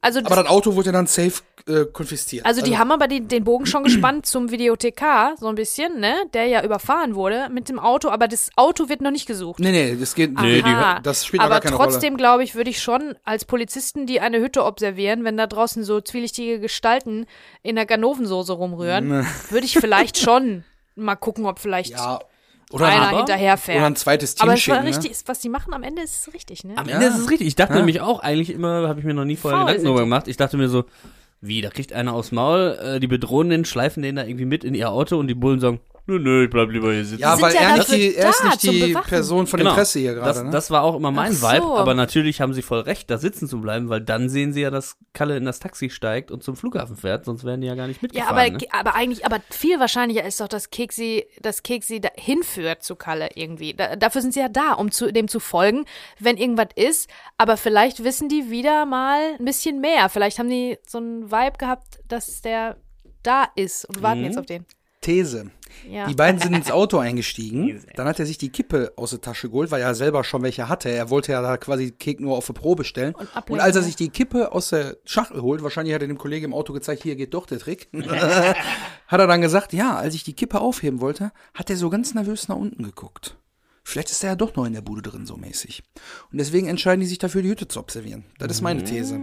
Also, Aber das Auto wurde ja dann safe äh, konfisziert. also die haben aber die, den Bogen schon gespannt zum Videothekar, so ein bisschen, ne? Der ja überfahren wurde mit dem Auto, aber das Auto wird noch nicht gesucht. Nee, nee, das geht. Nee, die- Aha. das spielt aber gar keine trotzdem, glaube ich, würde ich schon als Polizisten, die eine Hütte observieren, wenn da draußen so zwielichtige Gestalten in der Ganovensoße rumrühren, würde ich vielleicht schon mal gucken, ob vielleicht Ja. Oder, einer aber- hinterherfährt. oder ein zweites Team aber es war schicken. richtig, Ne? ist, was die machen am Ende ist richtig, ne? Am Ja. Ende ist es richtig. Ich dachte Ja. nämlich auch eigentlich immer, habe ich mir noch nie vorher Gedanken darüber gemacht. Ich dachte mir so, wie, da kriegt einer aufs Maul, äh, die bedrohen den, schleifen den da irgendwie mit in ihr Auto und die Bullen sagen, nö, nö, ich bleib lieber hier sitzen. Ja, weil ja er, nicht die, er ist nicht die. Person von Genau. Interesse hier das, gerade. Ne? das war auch immer mein so. Vibe, aber natürlich haben sie voll recht, da sitzen zu bleiben, weil dann sehen sie ja, dass Kalle in das Taxi steigt und zum Flughafen fährt, sonst wären die ja gar nicht Ja, mitgefahren. aber, ne? aber eigentlich, aber viel wahrscheinlicher ist doch, dass Keksi, dass Keksi da hinführt zu Kalle irgendwie. Da, dafür sind sie ja da, um zu, dem zu folgen, wenn irgendwas ist. Aber vielleicht wissen die wieder mal ein bisschen mehr. Vielleicht haben die so einen Vibe gehabt, dass der da ist und warten Mhm. jetzt auf den. These. Ja. Die beiden sind ins Auto [LAUGHS] eingestiegen. Dann hat er sich die Kippe aus der Tasche geholt, weil er selber schon welche hatte. Er wollte ja da quasi Kek nur auf die Probe stellen. Und, ablenken, als er sich die Kippe aus der Schachtel holt, wahrscheinlich hat er dem Kollegen im Auto gezeigt, hier geht doch der Trick, [LAUGHS] [LAUGHS] hat er dann gesagt, ja, als ich die Kippe aufheben wollte, hat er so ganz nervös nach unten geguckt. Vielleicht ist er ja doch noch in der Bude drin, so mäßig. Und deswegen entscheiden die sich dafür, die Hütte zu observieren. Das ist meine These.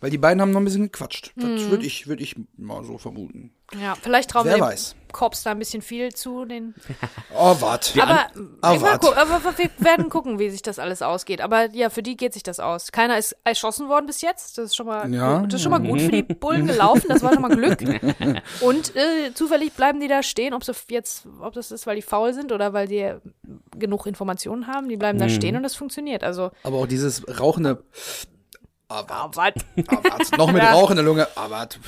Weil die beiden haben noch ein bisschen gequatscht. Das würde ich, würde ich mal so vermuten. ja, vielleicht trauen Wer wir weiß. den Cops da ein bisschen viel zu, den [LAUGHS] Oh, warte. aber, wart. gu- aber wir werden gucken, wie sich das alles ausgeht. Aber ja, für die geht sich das aus. Keiner ist erschossen worden bis jetzt. Das ist schon mal, Ja. das ist schon mal gut für die [LAUGHS] Bullen gelaufen. Das war schon mal Glück. [LAUGHS] Und äh, zufällig bleiben die da stehen, ob sie jetzt, ob das ist, weil die faul sind oder weil die genug Informationen haben. Die bleiben da stehen und das funktioniert. Also, Aber auch dieses rauchende. Ah, warte. [LAUGHS] Noch mit. Rauch in der Lunge. Warte.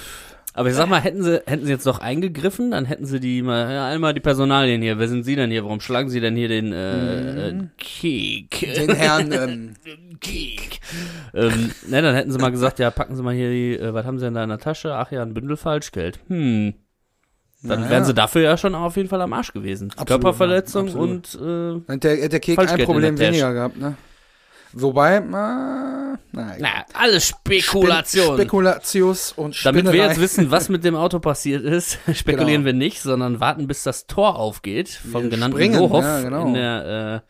Aber ich sag mal, hätten sie, hätten sie jetzt doch eingegriffen, dann hätten sie die mal, ja, einmal die Personalien hier. Wer sind sie denn hier? Warum schlagen sie denn hier den, äh, äh Kek? Den Herrn, [LAUGHS] ähm, Kek. ähm, ne, dann hätten sie mal gesagt, ja, packen Sie mal hier die, äh, was haben Sie denn da in der Tasche? Ach ja, ein Bündel Falschgeld. Hm. Dann Naja. wären sie dafür ja schon auf jeden Fall am Arsch gewesen. Absolut, Körperverletzung ja, und, äh, der, der Kek ein Problem weniger gehabt, ne? Wobei, äh, na, na, na, alles Spekulation. Spekulatius und Damit wir Spinnerei. jetzt wissen, was mit dem Auto passiert ist, [LAUGHS] spekulieren Genau. wir nicht, sondern warten, bis das Tor aufgeht vom Wir genannten springen, ja, genau. in der äh,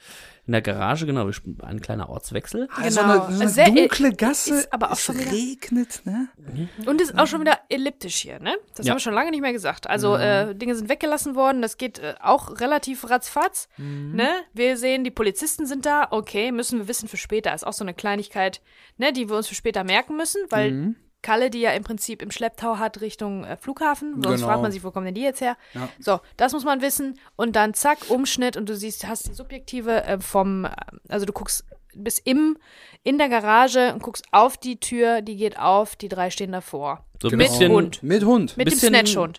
in der Garage, genau, ein kleiner Ortswechsel. Ah, So Genau. eine, so eine Sehr- dunkle Gasse. ist aber auch es schon wieder- regnet, ne? Und ist auch schon wieder elliptisch hier, ne? Das Ja. haben wir schon lange nicht mehr gesagt. Also äh, Dinge sind weggelassen worden, das geht äh, auch relativ ratzfatz, ne? Wir sehen, die Polizisten sind da, okay, müssen wir wissen für später. Ist auch so eine Kleinigkeit, ne, die wir uns für später merken müssen, weil Kalle, die ja im Prinzip im Schlepptau hat Richtung äh, Flughafen. Sonst Genau. fragt man sich, wo kommen denn die jetzt her? Ja. So, das muss man wissen. Und dann zack, Umschnitt und du siehst, hast die Subjektive äh, vom, äh, also du guckst bis im, in der Garage und guckst auf die Tür, die geht auf, die drei stehen davor. So Mit bisschen, Hund. Mit Hund. Mit Bisschen- dem Snatchhund.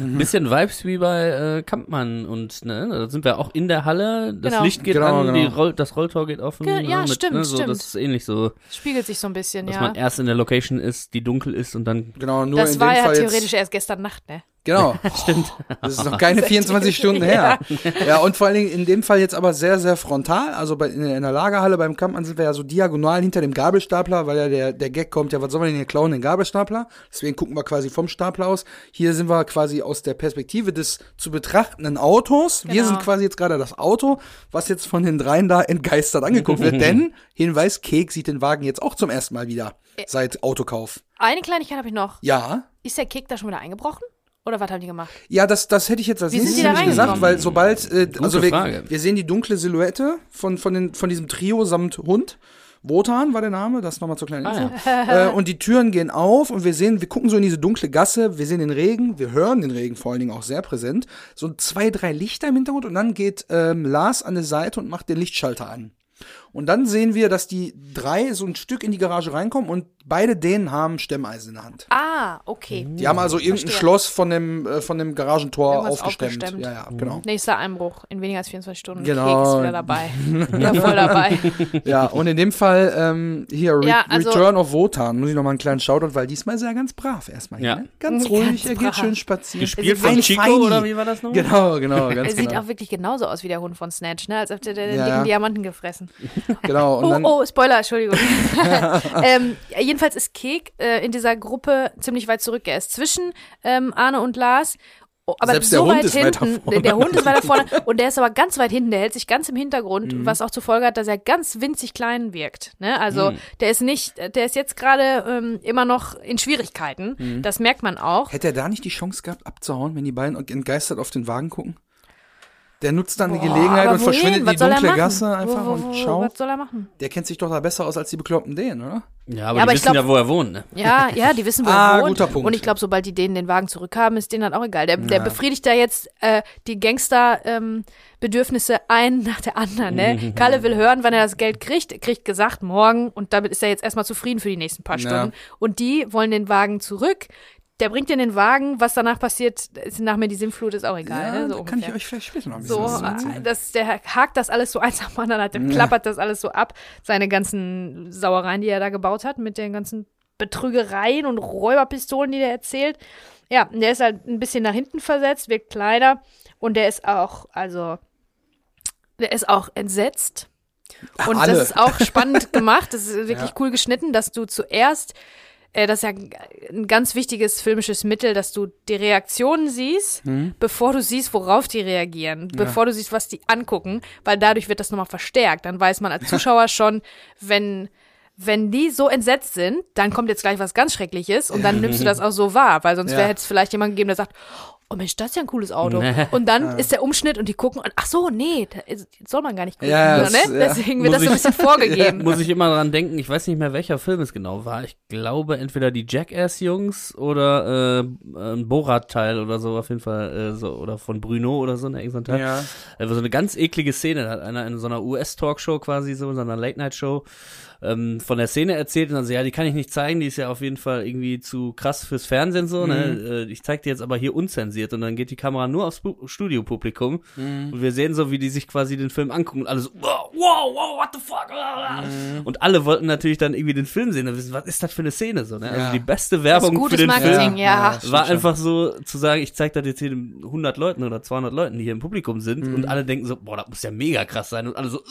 ein [LAUGHS] bisschen Vibes wie bei äh, Kampmann und ne, da sind wir auch in der Halle, das Genau. Licht geht Genau, an, genau. Die Roll, das Rolltor geht offen. Ge- ja, ne, mit, stimmt, ne, so, stimmt. Das ist ähnlich so, Spiegelt sich so ein bisschen, dass ja. man erst in der Location ist, die dunkel ist und dann Genau, nur Das in war dem ja Fall theoretisch jetzt. erst gestern Nacht, ne? Genau. [LAUGHS] Stimmt. Das ist noch keine [LAUGHS] 24 Stunden her. Ja, und vor allen Dingen in dem Fall jetzt aber sehr, sehr frontal. Also bei, in, der- in der Lagerhalle beim Kampmann sind wir ja so diagonal hinter dem Gabelstapler, weil ja der, der Gag kommt, ja, was sollen wir denn hier klauen, den Gabelstapler? Deswegen gucken wir quasi vom Stapler aus. Hier sind wir quasi aus der Perspektive des zu betrachtenden Autos. Wir Genau. sind quasi jetzt gerade das Auto, was jetzt von den dreien da entgeistert angeguckt wird. [LAUGHS] Denn, Hinweis, Kek sieht den Wagen jetzt auch zum ersten Mal wieder seit Autokauf. Eine Kleinigkeit habe ich noch. Ja, Ist der Kick da schon wieder eingebrochen? Oder was haben die gemacht? Ja, das, das hätte ich jetzt als nächstes nämlich gesagt, weil sobald, äh, also wir, wir sehen die dunkle Silhouette von, von, den, von diesem Trio samt Hund. Wotan war der Name, das nochmal zur kleinen Info. äh, und die Türen gehen auf und wir sehen, wir gucken so in diese dunkle Gasse, wir sehen den Regen, wir hören den Regen vor allen Dingen auch sehr präsent. So zwei, drei Lichter im Hintergrund und dann geht ähm, Lars an die Seite und macht den Lichtschalter an. Und dann sehen wir, dass die drei so ein Stück in die Garage reinkommen und beide denen haben Stemmeisen in der Hand. Ah, okay. Die haben also irgendein Verstehe. Schloss von dem, äh, von dem Garagentor Irgendwas aufgestemmt. aufgestemmt. Ja, ja, genau. Nächster Einbruch in weniger als 24 Stunden. Genau. Keks ist wieder dabei. [LAUGHS] wieder voll dabei. Ja, und in dem Fall ähm, hier Re Ja, also- Return of Wotan, muss ich noch mal einen kleinen Shoutout, weil diesmal ist er ganz brav erstmal. Ja. Hier, ne? Ganz Ganz ruhig, er geht brav. schön spazieren. gespielt von Chico Feini. oder wie war das noch? Genau, genau, [LAUGHS] ganz Er sieht genau. auch wirklich genauso aus wie der Hund von Snatch, ne? Als ob der den Ja, dicken ja. Diamanten gefressen. genau. Und Oh, dann, oh, Spoiler, Entschuldigung. [LAUGHS] ähm, jedenfalls ist Kek äh, in dieser Gruppe ziemlich weit zurück. Er ist zwischen ähm, Arne und Lars. Oh, aber Selbst so der Hund weit hinten, der Hund ist weiter vorne [LAUGHS] und der ist aber ganz weit hinten, der hält sich ganz im Hintergrund, Mhm. was auch zur Folge hat, dass er ganz winzig klein wirkt. Ne? Also Mhm. der ist nicht, der ist jetzt gerade ähm, immer noch in Schwierigkeiten. Mhm. Das merkt man auch. hätte er da nicht die Chance gehabt, abzuhauen, wenn die beiden entgeistert auf den Wagen gucken? Der nutzt dann die Boah, Gelegenheit aber und verschwindet in die dunkle? Gasse einfach wo, wo, und wo, schaut. Was soll er machen? Der kennt sich doch da besser aus als die Bekloppten den, oder? Ja, aber Ja, aber die ich wissen glaub- ja, wo er wohnt, ne? Ja, ja, die wissen, wo Ah, er wohnt. guter Punkt. Und ich glaube, sobald die denen den Wagen zurückhaben, ist denen dann auch egal. Der, der befriedigt da jetzt äh, die Gangster-Bedürfnisse ein [LAUGHS] nach der anderen. Ne? [LAUGHS] Kalle will hören, wann er das Geld kriegt. Er kriegt gesagt, morgen. Und damit ist er jetzt erstmal zufrieden für die nächsten paar Ja. Stunden. Und die wollen den Wagen zurück. Der bringt dir den Wagen. Was danach passiert, ist nach mir die Sinnflut, ist auch egal. ja, ne? so kann ich euch vielleicht später noch ein bisschen So, äh, erzählen. das, der hakt das alles so [LAUGHS] eins am anderen, hat, der klappert das alles so ab. Seine ganzen Sauereien, die er da gebaut hat, mit den ganzen Betrügereien und Räuberpistolen, die der erzählt. Ja, der ist halt ein bisschen nach hinten versetzt, wirkt kleiner und der ist auch, also, der ist auch entsetzt. Und Alle. das ist auch spannend [LAUGHS] gemacht. Das ist wirklich Ja. cool geschnitten, dass du zuerst, äh, das ist ja ein ganz wichtiges filmisches Mittel, dass du die Reaktionen siehst, Mhm. bevor du siehst, worauf die reagieren, bevor du siehst, was die angucken, weil dadurch wird das nochmal verstärkt. Dann weiß man als [LAUGHS] Zuschauer schon, wenn wenn die so entsetzt sind, dann kommt jetzt gleich was ganz Schreckliches und dann [LAUGHS] nimmst du das auch so wahr, weil sonst Ja. wäre hätte es vielleicht jemand gegeben, der sagt, oh Mensch, das ist ja ein cooles Auto. Und dann ist der Umschnitt und die gucken und ach so, nee, da ist, soll man gar nicht gucken. Ja, so, das- ne? ja. Deswegen wird Muss das so ein bisschen vorgegeben. [LAUGHS] Muss ich immer dran denken, ich weiß nicht mehr, welcher Film es genau war. Ich glaube, entweder die Jackass-Jungs oder äh, ein Borat-Teil oder so, auf jeden Fall, äh, so, oder von Bruno oder so, ne, irgend so ein Teil. Ja. War so eine ganz eklige Szene, da hat einer in so einer US-Talkshow quasi, so in so einer Late-Night-Show, ähm, von der Szene erzählt und dann so, ja, die kann ich nicht zeigen, die ist ja auf jeden Fall irgendwie zu krass fürs Fernsehen so, Mhm. ne? Äh, ich zeig dir jetzt aber hier unzensiert und dann geht die Kamera nur aufs Bu- Studiopublikum Mhm. und wir sehen so, wie die sich quasi den Film angucken und alle so, wow, wow, wow what the fuck? Mhm. Und alle wollten natürlich dann irgendwie den Film sehen und wissen, was ist das für eine Szene so, ne? Also Ja. die beste Das ist Werbung für gutes den Marketing, Film ja. stimmt war einfach so zu sagen, ich zeig das jetzt hier den 100 Leuten oder 200 Leuten, die hier im Publikum sind und alle denken so, boah, das muss ja mega krass sein und alle so, äh,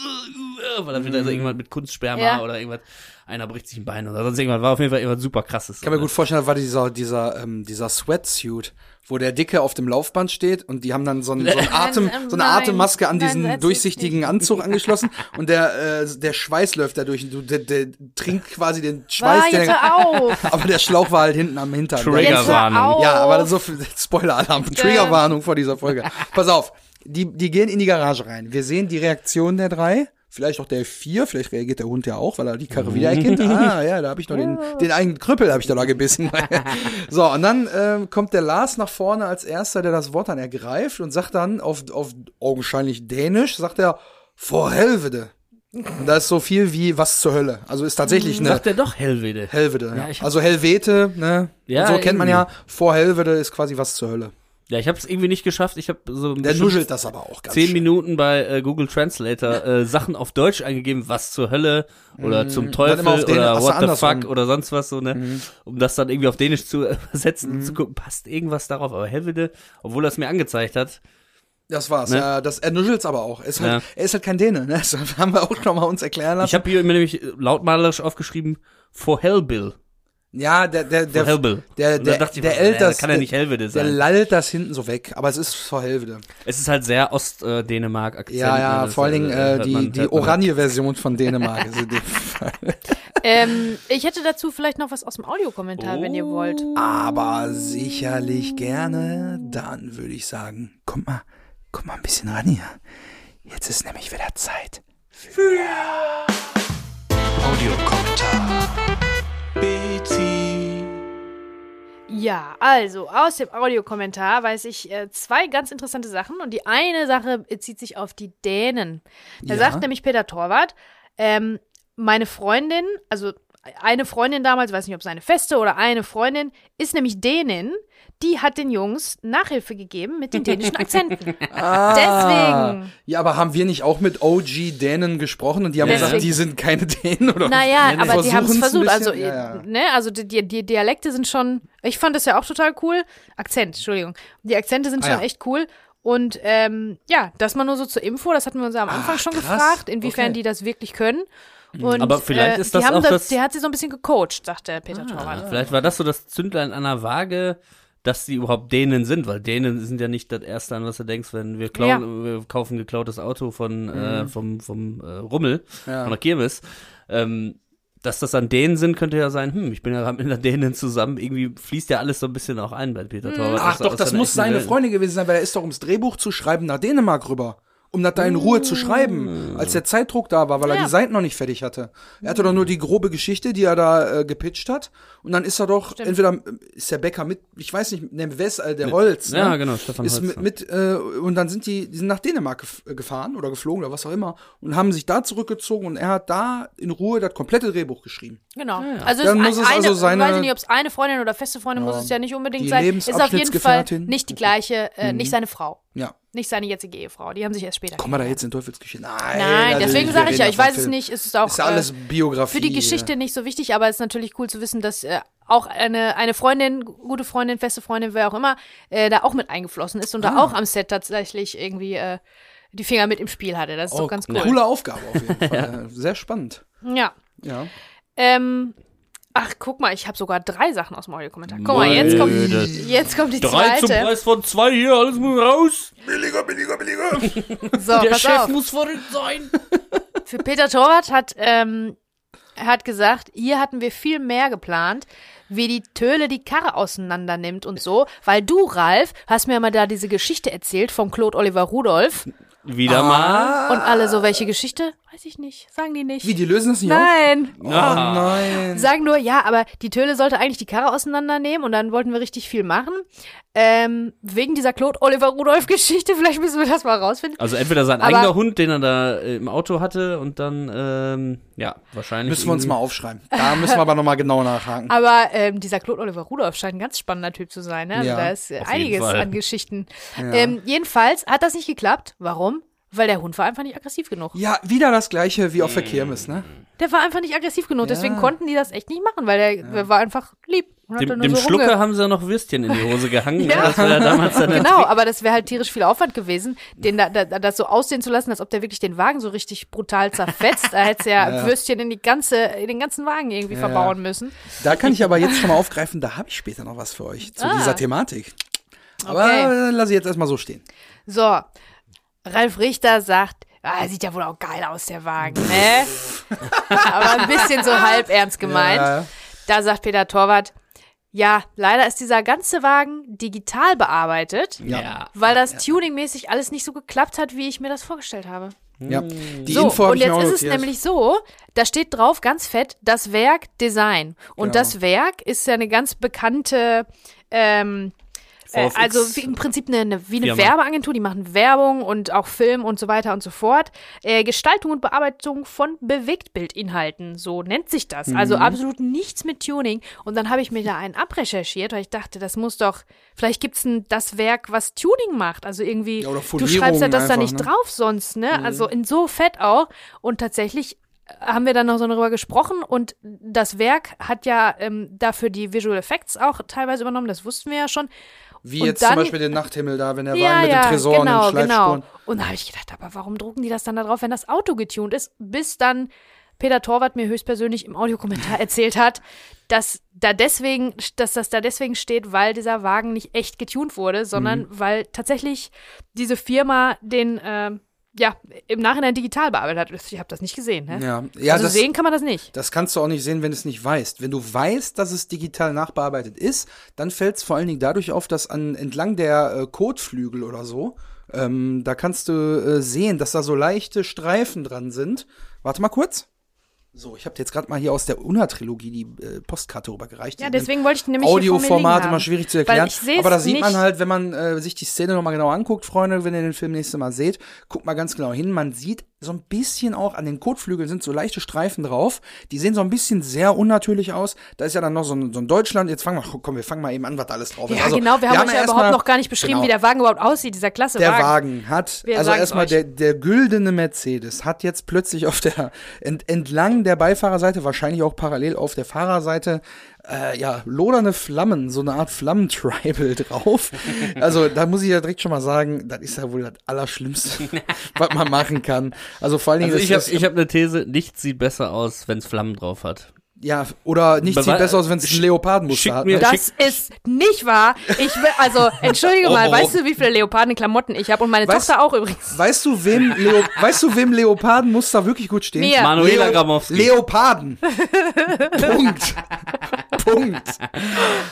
weil er wieder so irgendwas mit Kunstsperma Ja. oder irgendwas, einer bricht sich ein Bein oder sonst irgendwas, war auf jeden Fall irgendwas super krasses. Ich kann mir gut vorstellen, das war dieser, dieser, ähm, dieser Sweatsuit, wo der Dicke auf dem Laufband steht und die haben dann so, ein, so, ein [LAUGHS] Atem, Nein, so eine Atemmaske an diesen durchsichtigen Anzug [LAUGHS] angeschlossen und der, äh, der Schweiß läuft da durch. Du, der, der trinkt quasi den Schweiß, jetzt der, [LAUGHS] aber der Schlauch war halt hinten am Hintern. Triggerwarnung. Ja, aber so viel Spoiler-Alarm, Triggerwarnung vor dieser Folge. Pass auf, die, die gehen in die Garage rein. Wir sehen die Reaktion der drei. Vielleicht auch der vier, vielleicht reagiert der Hund ja auch, weil er die Karre wiedererkennt. Ah, [LAUGHS] ja, da habe ich noch den, den einen Krüppel habe ich da noch gebissen. [LAUGHS] so, und dann ähm, kommt der Lars nach vorne als erster, der das Wort dann ergreift und sagt dann auf, auf augenscheinlich Dänisch, sagt er, vor Helvede. Und da ist so viel wie was zur Hölle. Also ist tatsächlich eine Sagt er doch Hellwede. Helvede. Ja. Ja, also Helvete, ne? Ja, und so kennt man ja, vor Helvede ist quasi was zur Hölle. Ja, ich habe es irgendwie nicht geschafft. Ich habe so Der nuschelt das aber auch ganz zehn schön. Minuten bei äh, Google Translator äh, Sachen auf Deutsch eingegeben, was zur Hölle oder zum Teufel Mhm. oder what the fuck oder sonst was so, ne? Um das dann irgendwie auf Dänisch zu [LAUGHS] übersetzen und zu gucken, passt irgendwas darauf. Aber Hellwede, obwohl er es mir angezeigt hat, Das war's. Ne? Ja, das, er nuschelt's aber auch. Er ist halt, Ja. er ist halt kein Däne, ne? [LAUGHS] Das haben wir auch schon mal uns erklären lassen. ich habe hier mir nämlich lautmalerisch aufgeschrieben, for Hellbill. Ja, der, der, der, Hellbill. der, der, der nee, Älteste, das kann ja nicht Hellwede der sein. lallt das hinten so weg, aber es ist vor Helvede. Es ist halt sehr Ost-Dänemark-Akzent. Ja, ja, ne? Das, vor allen Dingen äh, hört die, man- die man. Oranje-Version von Dänemark. ist in dem [LAUGHS] Fall. ähm, ich hätte dazu vielleicht noch was aus dem Audiokommentar, wenn ihr wollt. aber sicherlich gerne. Dann würde ich sagen, kommt mal, kommt mal ein bisschen ran hier. Jetzt ist nämlich wieder Zeit. Audiokommentar. Ja, also aus dem Audiokommentar weiß ich äh, zwei ganz interessante Sachen und die eine Sache bezieht sich auf die Dänen. Da Ja. sagt nämlich Peter Torwart, ähm, meine Freundin, also eine Freundin damals, weiß nicht, ob es eine feste oder eine Freundin, ist nämlich Dänin, die hat den Jungs Nachhilfe gegeben mit den dänischen Akzenten. [LAUGHS] Ah. Deswegen. Ja, aber haben wir nicht auch mit OG Dänen gesprochen und die haben Deswegen. gesagt, die sind keine Dänen oder? Naja, Nee, aber die haben es versucht. Also, ja, ja. ne, also die, die, Dialekte sind schon, ich fand das ja auch total cool. Akzent, Entschuldigung. Die Akzente sind Ah, schon ja. echt cool. Und ähm, ja, das mal nur so zur Info, das hatten wir uns ja am Anfang Ach, schon krass. gefragt, inwiefern Okay. die das wirklich können. Und, Aber vielleicht äh, ist das auch das- Der hat sie so ein bisschen gecoacht, sagt der Peter Ah, Torwart. vielleicht war das so das Zündlein an der Waage, dass die überhaupt Dänen sind, weil Dänen sind ja nicht das Erste, an was du denkst, wenn wir, klauen, wir kaufen geklautes Auto von, äh, vom, vom äh, Rummel, Mhm. Ja. von der Kirmes. Ähm, dass das an Dänen sind, könnte ja sein, hm, ich bin ja gerade mit einer Dänen zusammen, irgendwie fließt ja alles so ein bisschen auch ein bei Peter Torwart. Ach aus- doch, aus das muss seine Welt. Freundin gewesen sein, weil er ist doch ums Drehbuch zu schreiben nach Dänemark rüber. Um das da in Ruhe zu schreiben, als der Zeitdruck da war, weil er Ja. die Seiten noch nicht fertig hatte. Er hatte doch nur die grobe Geschichte, die er da äh, gepitcht hat. Und dann ist er doch, entweder äh, ist der Bäcker mit, ich weiß nicht, ne, Wes, äh, der Holz. Ne? Ja, genau, Stefan ist Holz. mit, mit äh, und dann sind die, die sind nach Dänemark gef äh, gefahren oder geflogen oder was auch immer und haben sich da zurückgezogen und er hat da in Ruhe das komplette Drehbuch geschrieben. Genau. Also Dann es muss ist es eine, also seine- weiß ich nicht, ob es eine Freundin oder feste Freundin muss es ja nicht unbedingt die sein. Ist auf jeden Fall nicht die gleiche, äh, nicht seine Frau. Ja. Nicht seine jetzige Ehefrau. Die haben sich erst später Kommen wir da jetzt in Teufelsküche? Nein. Nein, also deswegen sage ich ja, ich weiß es Film. nicht. Es ist auch Ist ja alles äh, Biografie. für die Geschichte nicht so wichtig, aber es ist natürlich cool zu wissen, dass äh, auch eine, eine Freundin, gute Freundin, feste Freundin, wer auch immer, äh, da auch mit eingeflossen ist und Ah. da auch am Set tatsächlich irgendwie äh, die Finger mit im Spiel hatte. Das ist Oh, doch ganz cool. Coole Aufgabe auf jeden [LAUGHS] Fall. Sehr spannend. Ja. Ja. Ähm, ach, guck mal, ich habe sogar drei Sachen aus dem Audiokommentar. Guck mal, jetzt kommt, jetzt kommt die Drei zum zweite. Preis von zwei hier, alles muss raus. Billiger, billiger, billiger. [LAUGHS] So, Der pass Chef auf. muss verrückt sein. Für Peter Torwart hat, ähm, hat gesagt, hier hatten wir viel mehr geplant, wie die Töle die Karre auseinander nimmt und so, weil du, Ralf, hast mir mal da diese Geschichte erzählt vom Claude Oliver Rudolph Wieder mal. und alle so, welche Geschichte? Weiß ich nicht, sagen die nicht. Wie, die lösen das nicht auf? Nein, Oh nein. sagen nur, ja, aber die Töle sollte eigentlich die Karre auseinandernehmen und dann wollten wir richtig viel machen. Ähm, wegen dieser Claude Oliver Rudolph Geschichte, [LAUGHS] vielleicht müssen wir das mal rausfinden. Also entweder sein Aber- eigener Hund, den er da äh, im Auto hatte und dann, ähm, ja, wahrscheinlich. Müssen wir uns mal aufschreiben. Da müssen wir aber nochmal genau nachhaken. Aber ähm, dieser Claude Oliver Rudolph scheint ein ganz spannender Typ zu sein. Ne? Also Ja, da ist auf jeden einiges Fall. an Geschichten. Ähm, jedenfalls hat das nicht geklappt. Warum? Weil der Hund war einfach nicht aggressiv genug. Ja, wieder das gleiche wie auf der Kirmes, ne? Der war einfach nicht aggressiv genug. Deswegen konnten die das echt nicht machen, weil der, der war einfach lieb. Dem, dem so Schlucker rumge- haben sie ja noch Würstchen in die Hose gehangen. Ja. ja. Das war ja damals dann Genau, aber das wäre halt tierisch viel Aufwand gewesen, den da, da, das so aussehen zu lassen, als ob der wirklich den Wagen so richtig brutal zerfetzt. Da hätte ja, [LAUGHS] Ja. Würstchen in die ganze, in den ganzen Wagen irgendwie Ja, verbauen müssen. Da kann ich aber jetzt schon mal aufgreifen, da habe ich später noch was für euch zu Ah. dieser Thematik. Aber Okay. lasse ich jetzt erstmal so stehen. So, Ralf Richter sagt, ah, sieht ja wohl auch geil aus, der Wagen, ne? [LAUGHS] Aber ein bisschen so halb ernst gemeint. Ja, Da sagt Peter Torwart, ja, leider ist dieser ganze Wagen digital bearbeitet, Ja. weil das tuningmäßig alles nicht so geklappt hat, wie ich mir das vorgestellt habe. ja. Die so, Info und jetzt ist es nämlich so, da steht drauf ganz fett, das Werk Design. Und Genau. das Werk ist ja eine ganz bekannte, ähm, äh, VFX also wie, im Prinzip eine, eine, wie eine Firma. Werbeagentur, die machen Werbung und auch Film und so weiter und so fort. Äh, Gestaltung und Bearbeitung von Bewegtbildinhalten, so nennt sich das. Also Mhm. absolut nichts mit Tuning. Und dann habe ich mir da einen abrecherchiert, weil ich dachte, das muss doch, vielleicht gibt's ein das Werk, was Tuning macht. Also irgendwie, Ja, du schreibst ja das da einfach, nicht ne? drauf sonst, ne? Also in so fett auch. Und tatsächlich haben wir dann noch so darüber gesprochen und das Werk hat ja ähm, dafür die Visual Effects auch teilweise übernommen, das wussten wir ja schon. Wie und jetzt dann- zum Beispiel den Nachthimmel da, wenn der Wagen ja, mit ja, dem Tresor genau, und den Schleifspuren. genau. Und da habe ich gedacht, aber warum drucken die das dann da drauf, wenn das Auto getunt ist? Bis dann Peter Torwart mir höchstpersönlich im Audiokommentar [LAUGHS] erzählt hat, dass da deswegen, dass das da deswegen steht, weil dieser Wagen nicht echt getunt wurde, sondern Mhm. weil tatsächlich diese Firma den ähm, ja im Nachhinein digital bearbeitet hat. Ich habe das nicht gesehen. Ne? Ja, ja also das, sehen kann man das nicht. das kannst du auch nicht sehen, wenn du es nicht weißt. Wenn du weißt, dass es digital nachbearbeitet ist, dann fällt es vor allen Dingen dadurch auf, dass an entlang der äh, Kotflügel oder so, ähm, da kannst du äh, sehen, dass da so leichte Streifen dran sind. Warte mal kurz. So, ich habe jetzt gerade mal hier aus der Unna-Trilogie die äh, Postkarte rübergereicht. Ja, deswegen wollte ich nämlich Audioformat immer schwierig zu erklären. Aber da sieht man nicht. halt, wenn man äh, sich die Szene nochmal genau anguckt, Freunde, wenn ihr den Film nächstes Mal seht, guckt mal ganz genau hin. Man sieht so ein bisschen auch an den Kotflügeln sind so leichte Streifen drauf. Die sehen so ein bisschen sehr unnatürlich aus. Da ist ja dann noch so ein, so ein Deutschland. Jetzt fangen wir, komm, wir fangen mal eben an, was da alles drauf ist. Ja, Also, genau, wir haben euch ja überhaupt noch gar nicht beschrieben, genau. wie der Wagen überhaupt aussieht, dieser klasse Der Wagen. Wagen hat, Wir also erstmal der, der güldene Mercedes hat jetzt plötzlich auf der, ent, entlang der Beifahrerseite, wahrscheinlich auch parallel auf der Fahrerseite, äh, ja, lodernde Flammen, so eine Art Flammentribal [LAUGHS] drauf. Also da muss ich ja direkt schon mal sagen, das ist ja wohl das Allerschlimmste, [LAUGHS] was man machen kann. Also vor allen Dingen, Also ich das habe ich hab eine These, nichts sieht besser aus, wenn es Flammen drauf hat. Ja, oder nicht sieht besser aus, wenn es ein Leopardenmuster hat. Ne? Das ist nicht wahr. Ich will, also, [LAUGHS] entschuldige Oh, mal, oh. weißt du, wie viele Leopardenklamotten ich habe? Und meine Weißt- Tochter auch übrigens. Weißt du, wem Leo, weißt du, wem Leopardenmuster wirklich gut stehen? Mir. Manuela Leo- Gramowski. Leoparden. [LAUGHS] Punkt. Punkt.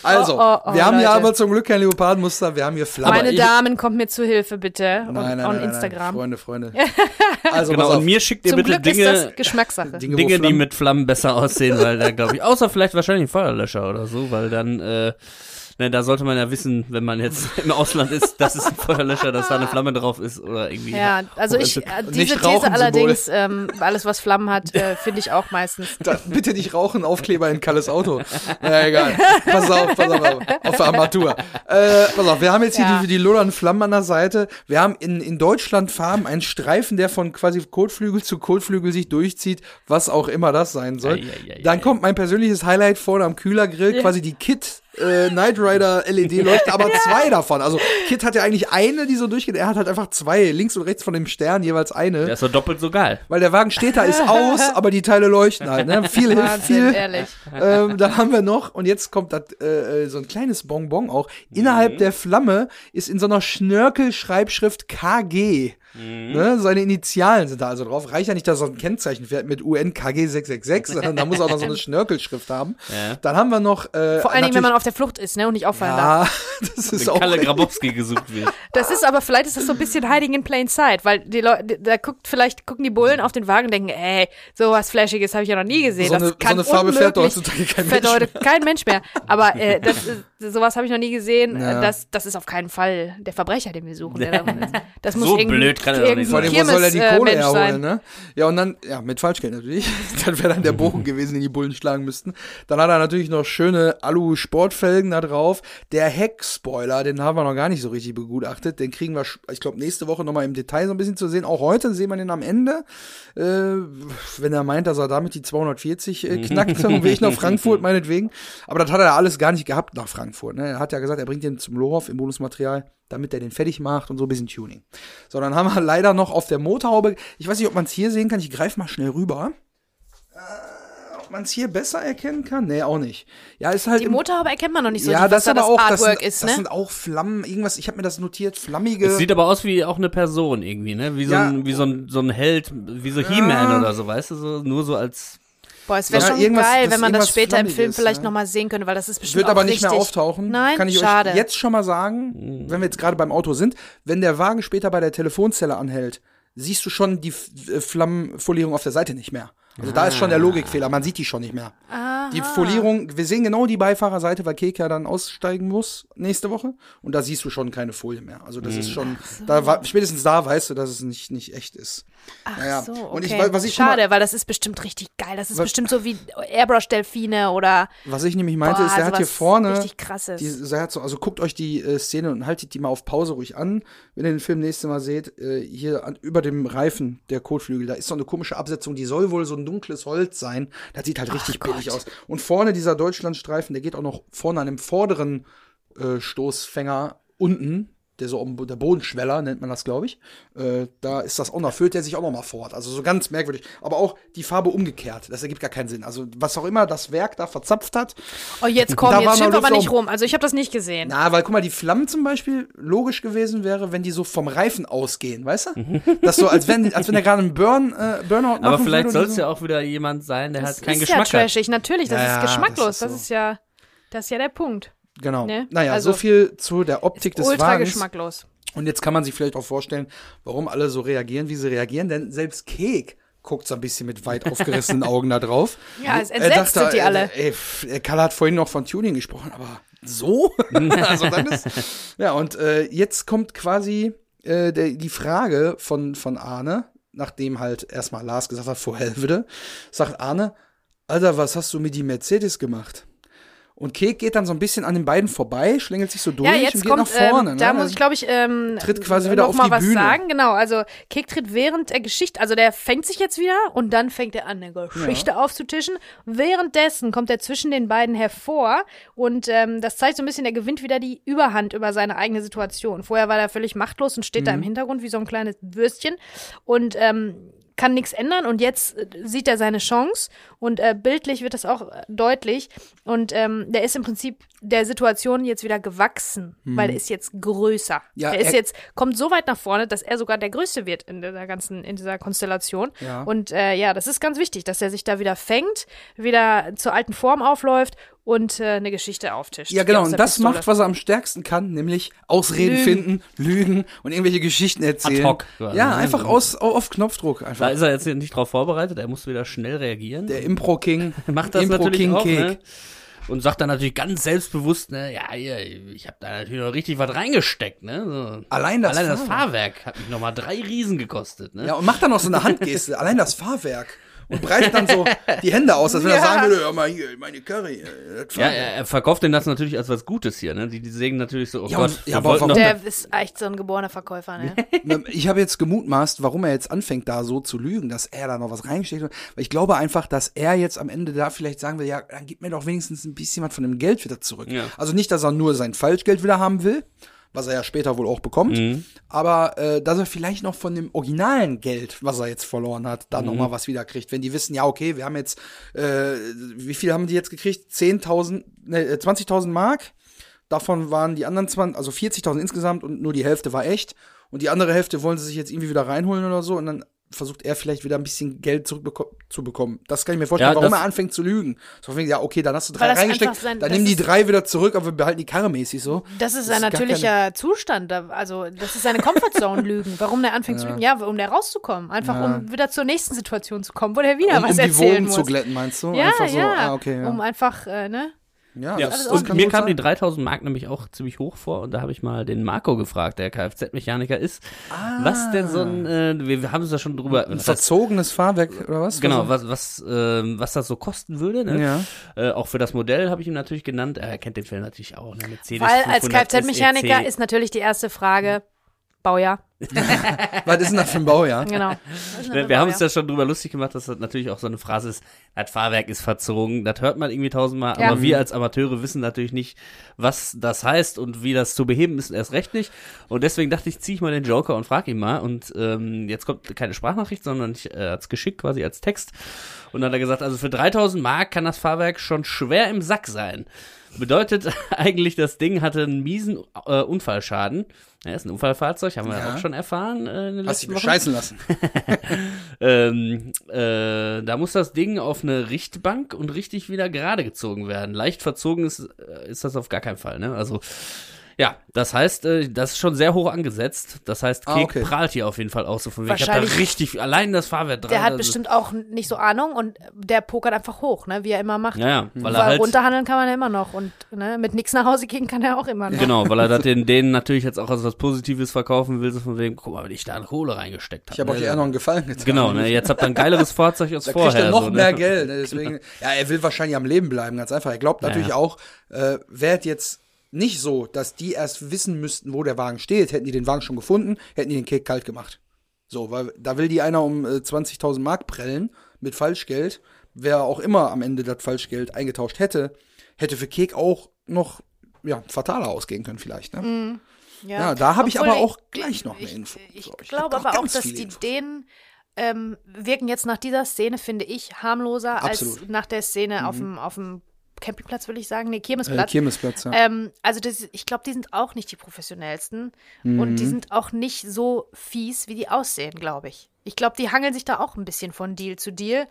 Also, Oh, oh, oh, wir haben hier Leute. aber zum Glück kein Leopardenmuster, wir haben hier Flammen. Meine Damen, kommt mir zu Hilfe, bitte. Nein, nein, on nein, nein, Instagram. Freunde, Freunde. [LAUGHS] Also, Genau, und mir schickt ihr Zum bitte Glück ist Dinge, das Geschmackssache. Dinge, Dinge, die mit Flammen besser aussehen, weil da glaube ich, außer vielleicht wahrscheinlich ein Feuerlöscher oder so, weil dann, äh, ne, da sollte man ja wissen, wenn man jetzt [LAUGHS] im Ausland ist, dass es ein Feuerlöscher, dass da eine Flamme drauf ist oder irgendwie. Ja, also ich, äh, diese These allerdings, ähm, alles was Flammen hat, äh, [LAUGHS] finde ich auch meistens. Da, bitte nicht rauchen, Aufkleber in Kalles Auto. Na egal. Pass auf, pass auf, auf der Armatur. Äh, pass auf, wir haben jetzt hier Ja. die, die lodernden Flammen an der Seite. Wir haben in, in Deutschland Farben einen Streifen, der von quasi Kotflügel zu Kotflügel sich durchzieht, was auch immer das sein soll. Ei, ei, ei, Dann kommt mein persönliches Highlight vorne am Kühlergrill, Ja. quasi die Kit äh, Knight Rider LED [LAUGHS] leuchten, aber zwei davon. Also Kit hat ja eigentlich eine, die so durchgeht. Er hat halt einfach zwei, links und rechts von dem Stern jeweils eine. Der ist doch doppelt so geil. Weil der Wagen steht da, ist aus, [LAUGHS] aber die Teile leuchten halt. Ne? Viel hilft Wahnsinn, viel. ehrlich. Ähm, dann haben wir noch, und jetzt kommt das, äh, äh, so ein kleines Bonbon auch. Innerhalb der Flamme ist in so einer Schnörkel-Schreibschrift KG. Ne? Seine Initialen sind da also drauf. Reicht ja nicht, dass er ein Kennzeichen fährt mit UN KG 666, sondern da muss er auch noch so eine [LAUGHS] Schnörkelschrift haben. Ja. Dann haben wir noch. Äh, Vor allen Dingen, wenn man auf der Flucht ist, ne, und nicht auffallen darf. Ja, [LAUGHS] das ist Wenn auch. Kalle Grabowski gesucht wird. [LAUGHS] Das ist aber, vielleicht ist das so ein bisschen hiding in plain sight, weil die Leute, da guckt, vielleicht gucken die Bullen auf den Wagen und denken, ey, sowas Flashiges habe ich ja noch nie gesehen. So eine- das so kann eine Farbe fährt heutzutage kein fährt Mensch heute kein Mensch mehr. Aber äh, das ist, sowas habe ich noch nie gesehen. Ja. Das, das ist auf keinen Fall der Verbrecher, den wir suchen. Der da ist. das muss So irgendwie, blöd kann er doch nicht Vor allem, wo soll er die Kirmes, äh, Kohle Mensch herholen, sein. ne? Ja, und dann, ja, mit Falschgeld natürlich. [LAUGHS] das wäre dann der Bogen gewesen, den die Bullen schlagen müssten. Dann hat er natürlich noch schöne Alu-Sportfelgen da drauf. Der Heck-Spoiler, den haben wir noch gar nicht so richtig begutachtet. Den kriegen wir, ich glaube, nächste Woche nochmal im Detail so ein bisschen zu sehen. Auch heute sehen wir den am Ende. Äh, wenn er meint, dass er damit die 240 äh, knackt, auf dem Weg nach Frankfurt, meinetwegen. Aber das hat er alles gar nicht gehabt nach Frankfurt. Ne? Er hat ja gesagt, er bringt den zum Lohoff im Bonusmaterial, damit er den fertig macht und so ein bisschen Tuning. So, dann haben wir [LAUGHS] leider noch auf der Motorhaube, ich weiß nicht, ob man es hier sehen kann, ich greife mal schnell rüber. Äh, ob man es hier besser erkennen kann? Nee, auch nicht. Ja, ist halt Die Motorhaube erkennt man noch nicht so, ja, das was da aber das auch, das, Artwork sind, ist, das ne? sind auch Flammen, irgendwas, ich habe mir das notiert, flammige. Es sieht aber aus wie auch eine Person irgendwie, ne? Wie so, Ja. ein, wie so, ein, so ein Held, wie so He-Man oder so, weißt du? So, nur so als. Boah, es wäre schon geil, wenn man das später im Film Flammiges, vielleicht ja. noch mal sehen könnte, weil das ist bestimmt wird aber nicht mehr richtig- auftauchen. Nein, Kann ich schade. euch jetzt schon mal sagen, wenn wir jetzt gerade beim Auto sind, wenn der Wagen später bei der Telefonzelle anhält, siehst du schon die äh, Flammenfolierung auf der Seite nicht mehr. Also da ist schon der Logikfehler, man sieht die schon nicht mehr. Die Folierung, wir sehen genau die Beifahrerseite, weil Keke ja dann aussteigen muss nächste Woche und da siehst du schon keine Folie mehr. Also das ist schon, da war, spätestens da weißt du, dass es nicht, nicht echt ist. Ach Naja, so, okay. und ich- was ich Schade, mal- weil das ist bestimmt richtig geil. Das ist Was- bestimmt so wie Airbrush-Delfine oder Was ich nämlich meinte, Boah, ist, der hat hier vorne richtig krasses. Die, der hat so, also guckt euch die äh, Szene und haltet die mal auf Pause ruhig an, wenn ihr den Film nächste Mal seht. Äh, hier an, über dem Reifen der Kotflügel, da ist so eine komische Absetzung, die soll wohl so ein dunkles Holz sein. Das sieht halt richtig billig Gott. aus. Und vorne dieser Deutschlandstreifen, der geht auch noch vorne an dem vorderen äh, Stoßfänger unten. Der so um, der Bodenschweller nennt man das, glaube ich. Äh, da ist das auch noch, füllt der sich auch noch mal fort. Also so ganz merkwürdig. Aber auch die Farbe umgekehrt. Das ergibt gar keinen Sinn. Also was auch immer das Werk da verzapft hat, Oh, jetzt [LAUGHS] komm, jetzt schimpf aber nicht rum. Also ich habe das nicht gesehen. na, weil guck mal, die Flammen zum Beispiel logisch gewesen wäre, wenn die so vom Reifen ausgehen, weißt du? Das so, als wenn, als wenn er gerade einen Burn, äh, Burnout Aber vielleicht soll es so. ja auch wieder jemand sein, der das halt keinen ist ja Geschmack hat. trashig, natürlich. Das Ja, ist ja, geschmacklos. das Das ist ist, so. ja, das ist ja der Punkt. Genau. Ne? Naja, Also- so viel zu der Optik des Ultra Wagens. geschmacklos. Und jetzt kann man sich vielleicht auch vorstellen, warum alle so reagieren, wie sie reagieren, denn selbst Kek guckt so ein bisschen mit weit aufgerissenen [LAUGHS] Augen da drauf. Ja, es Er entsetzt dachte, sind die alle. Äh, ey, pff, der Kalle hat vorhin noch von Tuning gesprochen, aber so? [LAUGHS] [LAUGHS] also dann ist, ja, und äh, jetzt kommt quasi äh, der, die Frage von, von Arne, nachdem halt erstmal Lars gesagt hat, vor Helvede, sagt Arne, Alter, was hast du mit die Mercedes gemacht? Und Kek geht dann so ein bisschen an den beiden vorbei, schlängelt sich so durch Ja, und jetzt geht kommt, nach vorne. ähm, da ne? muss ich, glaube ich, ähm, Tritt quasi wieder noch auf mal die was Bühne. sagen. Genau, also Kek tritt während der Geschichte, also der fängt sich jetzt wieder und dann fängt er an, eine Geschichte aufzutischen. Währenddessen kommt er zwischen den beiden hervor und ähm, das zeigt so ein bisschen, er gewinnt wieder die Überhand über seine eigene Situation. Vorher war er völlig machtlos und steht da Mhm. im Hintergrund wie so ein kleines Würstchen und ähm, kann nichts ändern und jetzt äh, sieht er seine Chance und äh, bildlich wird das auch äh, deutlich und ähm, der ist im Prinzip der Situation jetzt wieder gewachsen, weil er ist jetzt größer. Ja, er ist er- jetzt kommt so weit nach vorne, dass er sogar der Größte wird in dieser ganzen in dieser Konstellation Ja. und äh, ja, das ist ganz wichtig, dass er sich da wieder fängt, wieder zur alten Form aufläuft und äh, eine Geschichte auftischt. Ja, genau. Und das Pistole. macht, was er am stärksten kann, nämlich Ausreden Lügen. finden, lügen und irgendwelche Geschichten erzählen. Ad hoc ja, einfach aus, auf Knopfdruck Da einfach. ist er jetzt nicht drauf vorbereitet, er muss wieder schnell reagieren. Der Impro King. [LAUGHS] macht das Impro natürlich King auch, Cake. ne? Und sagt dann natürlich ganz selbstbewusst, ne, ja, ich habe da natürlich noch richtig was reingesteckt, ne? So. Allein das Allein das Fahrwerk. Fahrwerk hat mich nochmal drei Riesen gekostet, ne? Ja, und macht dann noch so eine Handgeste. [LAUGHS] Allein das Fahrwerk. Und breitet dann so die Hände aus, als wenn er Ja. sagen würde, hör mal hier, meine Curry. äh, Ja, er, er verkauft denn das natürlich als was Gutes hier, ne? Die, die sägen natürlich so, oh Ja, Gott, und- ja, aber Der ist echt so ein geborener Verkäufer, ne? Ne, Ich habe jetzt gemutmaßt, warum er jetzt anfängt, da so zu lügen, dass er da noch was reinsteckt. Weil ich glaube einfach, dass er jetzt am Ende da vielleicht sagen will, ja, dann gib mir doch wenigstens ein bisschen was von dem Geld wieder zurück. Ja. Also nicht, dass er nur sein Falschgeld wieder haben will, was er ja später wohl auch bekommt, Mhm. aber äh, dass er vielleicht noch von dem originalen Geld, was er jetzt verloren hat, noch Mhm. mal was wieder kriegt. Wenn die wissen, ja, okay, wir haben jetzt, äh, wie viel haben die jetzt gekriegt? 10.000, ne, äh, 20.000 Mark? Davon waren die anderen 20, also 40.000 insgesamt und nur die Hälfte war echt. Und die andere Hälfte wollen sie sich jetzt irgendwie wieder reinholen oder so. Und dann versucht er vielleicht wieder ein bisschen Geld zurückzubekommen. Das kann ich mir vorstellen, Ja, warum er anfängt zu lügen. So von ja, okay, dann hast du drei reingesteckt, sein- dann nimm die drei wieder zurück, aber wir behalten die Karre mäßig so. Das ist Das ein ist natürlicher Zustand. da- Also, das ist seine Comfortzone-Lügen. [LAUGHS] Warum der anfängt zu lügen? Ja, um da rauszukommen. Einfach, Ja. um wieder zur nächsten Situation zu kommen, wo der wieder Um, was um die erzählen Wogen muss. zu glätten, meinst du? Ja, Einfach so, ja. ah, okay, ja. Um einfach, äh, ne? Ja, Ja, das, und kann mir kamen die sein. 3000 Mark nämlich auch ziemlich hoch vor und da habe ich mal den Marco gefragt, der Kfz-Mechaniker ist, was denn so ein, äh, wir, wir haben es ja schon drüber, Ein heißt, verzogenes Fahrwerk oder was? genau, Was, was, was, ähm, was das so kosten würde, ne? Ja. Äh, auch für das Modell habe ich ihm natürlich genannt, er kennt den Film natürlich auch, ne? Mercedes Weil als 500 Kfz-Mechaniker SEC. ist natürlich die erste Frage Baujahr. [LAUGHS] Was ist denn das für ein Baujahr? Genau. [LAUGHS] Wir, wir haben uns ja schon drüber lustig gemacht, dass das natürlich auch so eine Phrase ist, das Fahrwerk ist verzogen, das hört man irgendwie tausendmal, Ja. aber wir als Amateure wissen natürlich nicht, was das heißt und wie das zu beheben ist, erst recht nicht. Und deswegen dachte ich, ziehe ich mal den Joker und frage ihn mal. Und ähm, jetzt kommt keine Sprachnachricht, sondern ich äh, als geschickt quasi als Text. Und dann hat er gesagt, also für 3000 Mark kann das Fahrwerk schon schwer im Sack sein. Bedeutet [LAUGHS] eigentlich, das Ding hatte einen miesen äh, Unfallschaden. Ja, ist ein Unfallfahrzeug, haben wir Ja. auch schon erfahren äh, Hast dich bescheißen lassen. [LAUGHS] Ähm, äh, da muss das Ding auf eine Richtbank und richtig wieder gerade gezogen werden. Leicht verzogen ist, äh, ist das auf gar keinen Fall, ne? Also, ja, das heißt, äh, das ist schon sehr hoch angesetzt. Das heißt, Ah, Kek okay. prahlt hier auf jeden Fall auch so von wegen. Ich hab da Wahrscheinlich- richtig, allein das Fahrwerk dran. Der hat also- bestimmt auch nicht so Ahnung und der pokert einfach hoch, ne, wie er immer macht. Ja, ja, weil er Weil halt. runterhandeln kann man ja immer noch und ne, mit nichts nach Hause gehen kann er auch immer noch. Genau, weil er das [LAUGHS] den, denen natürlich jetzt auch als was Positives verkaufen will, so von wegen, guck mal, wenn ich da Kohle reingesteckt Ich habe. habe euch eher noch einen Gefallen getan. Genau, ne, jetzt habt ihr ein geileres Fahrzeug als [LAUGHS] Da vorher. kriegt er noch so, mehr ne? Geld. Ne? Deswegen, [LAUGHS] ja, er will wahrscheinlich am Leben bleiben, ganz einfach. Er glaubt Ja, natürlich ja. auch, äh, wäre jetzt nicht so, dass die erst wissen müssten, wo der Wagen steht. Hätten die den Wagen schon gefunden, hätten die den Kek kalt gemacht. So, weil da will die einer um äh, 20.000 Mark prellen mit Falschgeld. Wer auch immer am Ende das Falschgeld eingetauscht hätte, hätte für Kek auch noch ja, fataler ausgehen können vielleicht. Ne? Ja, da habe ich aber auch gleich noch eine ich, Info. Ich, So, ich glaube aber auch, dass die. Ideen ähm, wirken jetzt nach dieser Szene, finde ich, harmloser als Absolut. Mhm. nach der Szene auf dem auf dem Campingplatz, will ich sagen. Nee, Äh, Kirmesplatz. Kirmesplatz, ja. Ähm, also das, ich glaube, die sind auch nicht die professionellsten und Mhm. die sind auch nicht so fies, wie die aussehen, glaube ich. Ich glaube, die hangeln sich da auch ein bisschen von Deal zu Deal.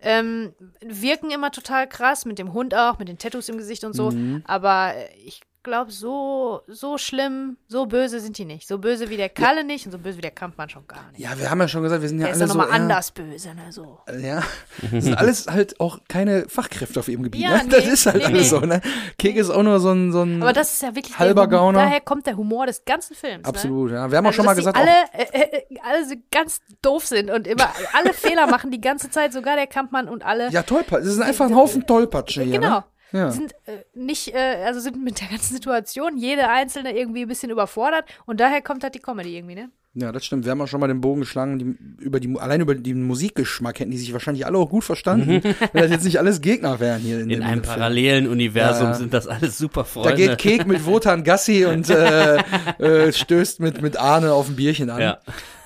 Ähm, wirken immer total krass, mit dem Hund auch, mit den Tattoos im Gesicht und so. Mhm. Aber ich glaube, so, so schlimm, so böse sind die nicht. So böse wie der Kalle nicht und so böse wie der Kampfmann schon gar nicht. Ja, wir haben ja schon gesagt, wir sind ja der ist alle ja so nochmal anders böse, ne? So. Ja, das sind alles halt auch keine Fachkräfte auf ihrem Gebiet. Ja, ne? [LAUGHS] Das nee, ist halt nee, alles nee. so. Ne? Kek ist auch nur so ein, so ein Aber das ist ja wirklich Halber der Gauner. daher kommt der Humor des ganzen Films. Ne? absolut. Ja. Wir haben auch Also, schon mal gesagt, alle, äh, äh, alle so ganz doof sind und immer alle Fehler machen die ganze Zeit, sogar der Kampfmann und alle. auch, ja Tollpatsch. Das ist einfach ein Haufen Tollpatsche hier. genau. Ne? Ja. Sind äh, nicht, äh, also sind mit der ganzen Situation jede einzelne irgendwie ein bisschen überfordert und daher kommt halt die Comedy irgendwie, ne? Ja, das stimmt. Wir haben auch schon mal den Bogen geschlagen, die, über die, allein über den Musikgeschmack hätten die sich wahrscheinlich alle auch gut verstanden, [LAUGHS] wenn das jetzt nicht alles Gegner wären hier in, In dem einem Film. parallelen Universum Ja. sind das alles super Freunde. Da geht Kek mit Wotan Gassi [LAUGHS] und äh, äh, stößt mit, mit Arne auf ein Bierchen an. Ja.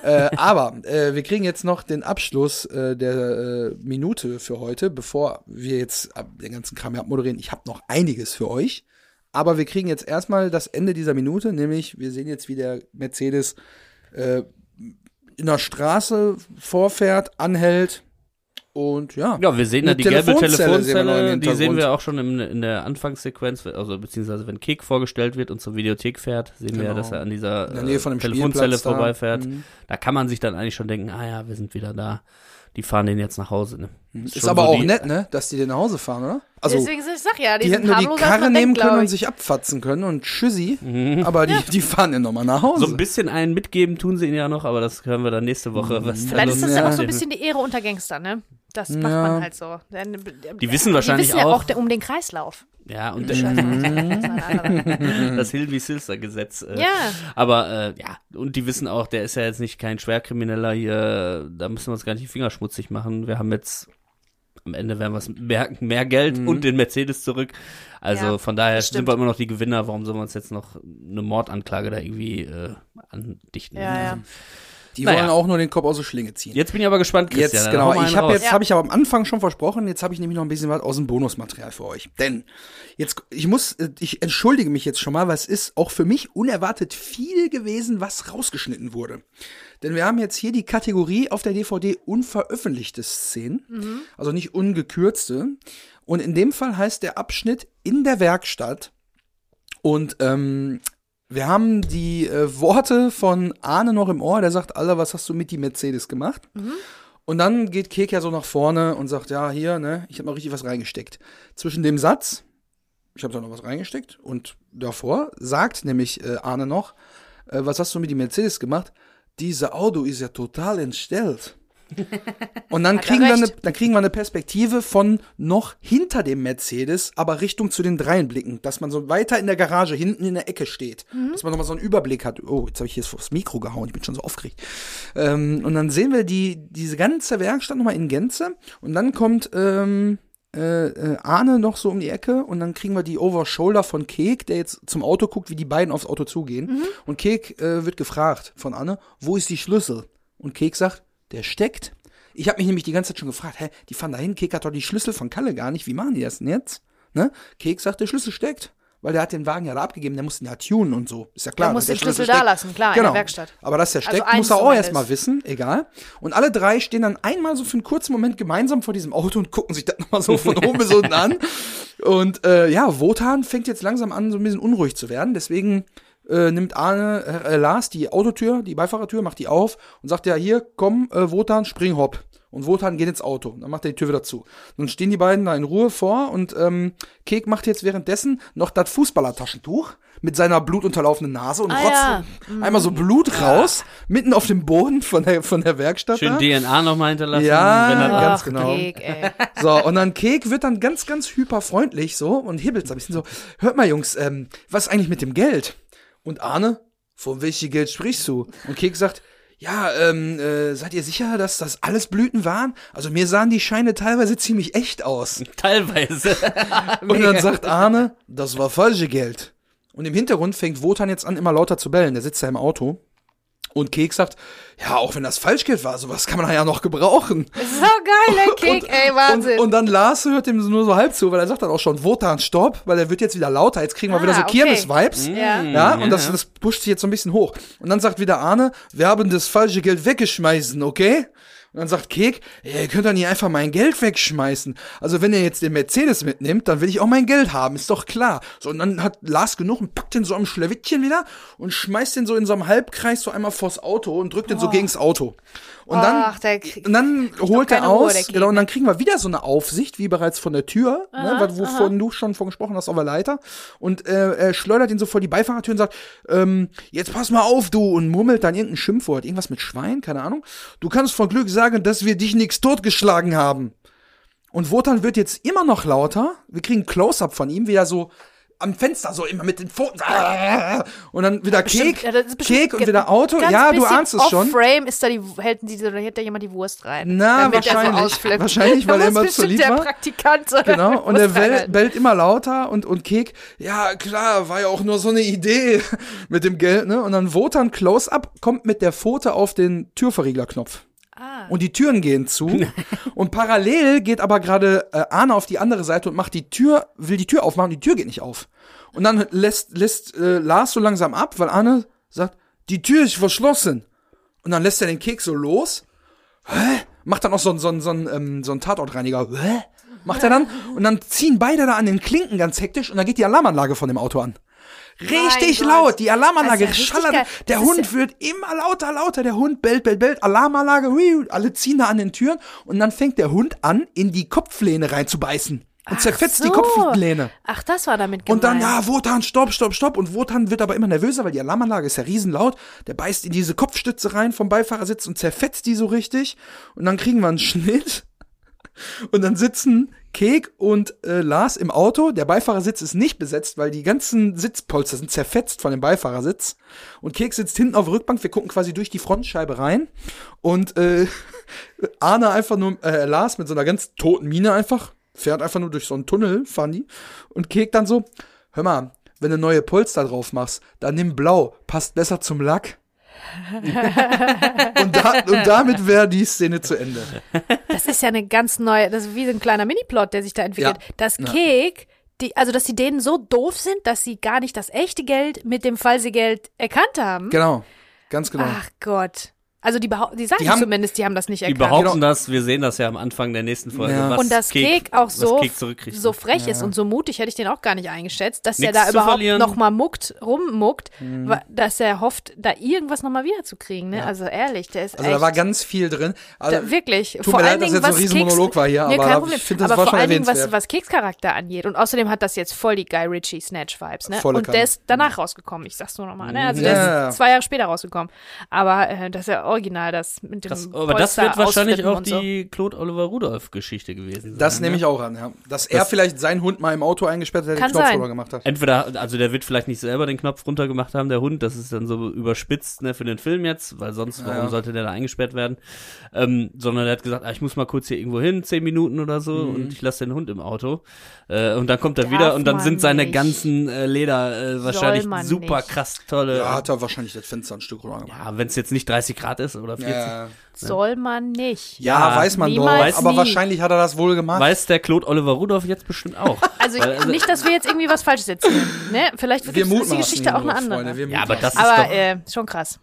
Äh, aber äh, wir kriegen jetzt noch den Abschluss äh, der äh, Minute für heute, bevor wir jetzt den ganzen Kram hier abmoderieren. Ich habe noch einiges für euch. Aber wir kriegen jetzt erstmal das Ende dieser Minute, nämlich wir sehen jetzt, wie der Mercedes äh, in der Straße vorfährt, anhält und ja. Ja, wir sehen Eine die gelbe Telefonzelle sehen die sehen wir auch schon im, in der Anfangssequenz, also beziehungsweise wenn Kek vorgestellt wird und zur Videothek fährt, sehen wir ja, Genau. dass er an dieser In äh, Telefonzelle da. vorbeifährt. Mhm. Da kann man sich dann eigentlich schon denken, ah ja, wir sind wieder da. Die fahren den jetzt nach Hause. Ne? Ist, schon aber so auch die- nett, ne, dass die den nach Hause fahren, oder? Also Deswegen ich sag ja, die, die sind hätten nur die Karre nehmen denkt, können und ich. sich abfatzen können und tschüssi. Aber die, die fahren ja nochmal nach Hause. So ein bisschen einen mitgeben tun sie ihn ja noch, aber das hören wir dann nächste Woche. Was da Vielleicht ist das Ja. ja auch so ein bisschen die Ehre unter Gangstern, ne? Das macht Ja. man halt so. Denn- Die wissen wahrscheinlich die wissen ja auch- auch um den Kreislauf. Ja, und Das ist der, halt eine [LAUGHS] andere. das Hilby-Silster-Gesetz. Äh, Ja. Aber äh, ja, und die wissen auch, der ist ja jetzt nicht kein Schwerkrimineller hier, da müssen wir uns gar nicht die Finger schmutzig machen. Wir haben jetzt am Ende werden wir es merken, mehr Geld und den Mercedes zurück. Also Ja, von daher das sind wir immer noch die Gewinner. Warum sollen wir uns jetzt noch eine Mordanklage da irgendwie äh, andichten? Ja, ja. Die Naja. wollen auch nur den Kopf aus der Schlinge ziehen. Jetzt bin ich aber gespannt, Christian. Jetzt, genau. Ich habe jetzt, Ja. habe ich aber am Anfang schon versprochen, jetzt habe ich nämlich noch ein bisschen was aus dem Bonusmaterial für euch. Denn jetzt, ich muss, ich entschuldige mich jetzt schon mal, weil es ist auch für mich unerwartet viel gewesen, was rausgeschnitten wurde. Denn wir haben jetzt hier die Kategorie auf der DVD unveröffentlichte Szenen, also nicht ungekürzte. Und in dem Fall heißt der Abschnitt in der Werkstatt. Und ähm, wir haben die äh, Worte von Arne noch im Ohr, der sagt, Alter, was hast du mit die Mercedes gemacht? Und dann geht Kek ja so nach vorne und sagt, ja, hier, ne, ich habe mal richtig was reingesteckt. Zwischen dem Satz, Ich habe da noch was reingesteckt und davor sagt nämlich äh, Arne noch, äh, was hast du mit dem Mercedes gemacht? Diese Auto ist ja total entstellt. [LAUGHS] Und dann kriegen, wir eine, dann kriegen wir eine Perspektive von noch hinter dem Mercedes, aber Richtung zu den Dreien blicken, dass man so weiter in der Garage hinten in der Ecke steht, dass man nochmal so einen Überblick hat. Oh, jetzt habe ich hier aufs Mikro gehauen, ich bin schon so aufgeregt. Ähm, und dann sehen wir die, diese ganze Werkstatt nochmal in Gänze und dann kommt ähm, äh, äh, Arne noch so um die Ecke und dann kriegen wir die Over-Shoulder von Kek, der jetzt zum Auto guckt, wie die beiden aufs Auto zugehen. Und Kek äh, wird gefragt von Anne, wo ist die Schlüssel? Und Kek sagt, der steckt. Ich habe mich nämlich die ganze Zeit schon gefragt, hä, die fahren dahin, Kek hat doch die Schlüssel von Kalle gar nicht, wie machen die das denn jetzt? Ne? Kek sagt, der Schlüssel steckt. Weil der hat den Wagen ja da abgegeben, der muss den ja tunen und so. Ist ja klar. Der muss den Schlüssel da steckt. lassen, klar, in genau. der Werkstatt. Aber dass der Also steckt, eins muss er auch erstmal wissen, egal. Und alle drei stehen dann einmal so für einen kurzen Moment gemeinsam vor diesem Auto und gucken sich das nochmal so von oben bis unten an. [LAUGHS] Und äh, ja, Wotan fängt jetzt langsam an, so ein bisschen unruhig zu werden. Deswegen äh, nimmt Arne, äh, Lars die Autotür, die Beifahrertür, macht die auf und sagt ja, hier, komm, äh, Wotan, spring hopp. Und Wotan geht ins Auto. Dann macht er die Tür wieder zu. Dann stehen die beiden da in Ruhe vor und ähm, Kek macht jetzt währenddessen noch das Fußballertaschentuch mit seiner blutunterlaufenden Nase und Ah, rotzt ja. einmal so Blut raus, mitten auf dem Boden von der, von der Werkstatt. Schön da. DNA nochmal hinterlassen. Ja. wenn er, Ja. ganz Ach, genau. Kek, ey. [LAUGHS] So, und dann Kek wird dann ganz, ganz hyperfreundlich so und hibbelt so ein bisschen so, hört mal Jungs, ähm, was ist eigentlich mit dem Geld? Und Arne, von welchem Geld sprichst du? Und Kek sagt, ja, ähm, äh, seid ihr sicher, dass das alles Blüten waren? Also mir sahen die Scheine teilweise ziemlich echt aus. [LAUGHS] Teilweise. [LAUGHS] Und dann sagt Arne, das war falsche Geld. Und im Hintergrund fängt Wotan jetzt an, immer lauter zu bellen. Der sitzt da im Auto. Und Kek sagt, ja, auch wenn das Falschgeld war, sowas kann man ja noch gebrauchen. So geil, [LAUGHS] der Kek, ey, Wahnsinn. Und, und dann Lars hört ihm nur so halb zu, weil er sagt dann auch schon, Wotan, stopp, weil er wird jetzt wieder lauter. Jetzt kriegen wir Ah, wieder so okay. Kirmes-Vibes. Ja. Ja, und das, ja. das pusht sich jetzt so ein bisschen hoch. Und dann sagt wieder Arne, wir haben das falsche Geld weggeschmeißen, okay? Und dann sagt Kek, ihr könnt doch nicht einfach mein Geld wegschmeißen. Also wenn ihr jetzt den Mercedes mitnimmt, dann will ich auch mein Geld haben, ist doch klar. So, und dann hat Lars genug und packt den so am Schlawittchen wieder und schmeißt den so in so einem Halbkreis so einmal vors Auto und drückt den so gegens Auto. Und dann, Ach, der kriegt und dann holt er Ruhe, aus, Kek, genau, und ne? dann kriegen wir wieder so eine Aufsicht, wie bereits von der Tür, ne, was- wovon du schon von gesprochen hast auf der Leiter. Und äh, er schleudert ihn so vor die Beifahrertür und sagt, ähm, jetzt pass mal auf, du, und murmelt dann irgendein Schimpfwort, irgendwas mit Schwein, keine Ahnung. Du kannst vor Glück sagen, dass wir dich nix totgeschlagen haben. Und Wotan wird jetzt immer noch lauter. Wir kriegen Close-Up von ihm, wie er so am Fenster so immer mit den Pfoten. Und dann wieder Kek, ja, Kek und wieder Auto. Ja, du ahnst es schon. Off-Frame ist da die, hält, die, oder hält da jemand die Wurst rein. Na, wahrscheinlich. So. Wahrscheinlich, weil Da er immer zu lieb der war. Praktikant Genau, und er bellt, bellt immer lauter und, und Kek, ja klar, war ja auch nur so eine Idee [LAUGHS] mit dem Geld, ne? Und dann Wotan Close-Up kommt mit der Pfote auf den Türverrieglerknopf. Ah. Und die Türen gehen zu. [LAUGHS] und parallel geht aber gerade äh, Arne auf die andere Seite und macht die Tür, will die Tür aufmachen, die Tür geht nicht auf. Und dann lässt, lässt äh, Lars so langsam ab, weil Arne sagt, die Tür ist verschlossen. Und dann lässt er den Keks so los. Hä? Macht dann auch so, ein- so, so, ähm, so ein Tatortreiniger. Hä? Macht er dann. Und dann ziehen beide da an den Klinken ganz hektisch und dann geht die Alarmanlage von dem Auto an. Richtig Gott. laut, die Alarmanlage richtig schallert. Der Hund wird immer lauter, lauter. Der Hund bellt, bellt, bellt. Alarmanlage, hui, alle ziehen da an den Türen. Und dann fängt der Hund an, in die Kopflehne reinzubeißen. Und Ach zerfetzt die so. Kopflehne. Ach, das war damit gemeint. Und dann, ja, Wotan, stopp, stopp, stopp. Und Wotan wird aber immer nervöser, weil die Alarmanlage ist ja riesenlaut. Der beißt in diese Kopfstütze rein vom Beifahrersitz und zerfetzt die so richtig. Und dann kriegen wir einen Schnitt. Und dann sitzen Kek und äh, Lars im Auto. Der Beifahrersitz ist nicht besetzt, weil die ganzen Sitzpolster sind zerfetzt von dem Beifahrersitz. Und Kek sitzt hinten auf der Rückbank. Wir gucken quasi durch die Frontscheibe rein. Und äh, [LAUGHS] Arne einfach nur, äh, Lars mit so einer ganz toten Miene einfach, fährt einfach nur durch so einen Tunnel, fahren die. Und Kek dann so, hör mal, wenn du neue Polster drauf machst, dann nimm blau, passt besser zum Lack. [LAUGHS] und, da, und damit wäre die Szene zu Ende. [LAUGHS] Das ist ja eine ganz neue, das ist wie so ein kleiner Mini-Plot, der sich da entwickelt. Ja. Dass Ja. Kek, die, also dass die denen so doof sind, dass sie gar nicht das echte Geld mit dem Falsigeld erkannt haben. Genau, ganz genau. Ach Gott. Also die, die sagen Die haben- zumindest, die haben das nicht Die erkannt. behaupten das, wir sehen das ja am Anfang der nächsten Folge. Ja. Was und dass Kek auch so, so frech ist und so mutig, hätte ich den auch gar nicht eingeschätzt, dass er Nichts da zu überhaupt verlieren. noch mal muckt, rummuckt, Mhm. dass er hofft, da irgendwas noch mal wiederzukriegen. Ne? Also ehrlich, der ist Also echt, da war ganz viel drin. Also, da, wirklich. tut vor mir leid, allen dass Dingen, jetzt so ein was Riesenmonolog Keks, war hier, nee, aber kein Problem. ich finde, das aber war vor schon allen Dingen, was, was Keks Charakter angeht. Und außerdem hat das jetzt voll die Guy Ritchie Snatch-Vibes. Ne? Volle Und der ist danach rausgekommen. Ich sag's nur noch mal. Ne? Also Ja, der ja. ist zwei Jahre später rausgekommen. Aber äh, das ist ja original, das mit dem Das, aber das wird wahrscheinlich auch so. die Claude Oliver Rudolph Geschichte gewesen sein. das ne? nehme ich auch an, ja. Dass er vielleicht seinen Hund mal im Auto eingesperrt hat, der den Knopf sein. runter gemacht hat. Entweder, also der wird vielleicht nicht selber den Knopf runtergemacht haben, der Hund, das ist dann so überspitzt ne, für den Film jetzt, weil sonst, warum ja. sollte der da eingesperrt werden? Ähm, sondern er hat gesagt, ah, ich muss mal kurz hier irgendwo hin, zehn Minuten oder so, Mhm. und ich lasse den Hund im Auto. Äh, und dann kommt er Darf wieder und dann sind seine nicht. ganzen äh, Leder äh, wahrscheinlich super nicht. krass tolle. Ja, hat er wahrscheinlich das Fenster ein Stück runter gemacht. Ja, wenn es jetzt nicht 30 Grad ist oder 40. Ja, Soll man nicht. ja, Ja, weiß man niemals doch. Aber nie. wahrscheinlich hat er das wohl gemacht. Weiß der Claude Oliver Rudolph jetzt bestimmt auch. [LAUGHS] Also, Weil, also- nicht, dass wir jetzt irgendwie was Falsches erzählen. Ne? Vielleicht wir gibt's- ist die Geschichte auch eine andere. Freunde, wir ja, aber das ist Aber doch, äh, schon krass.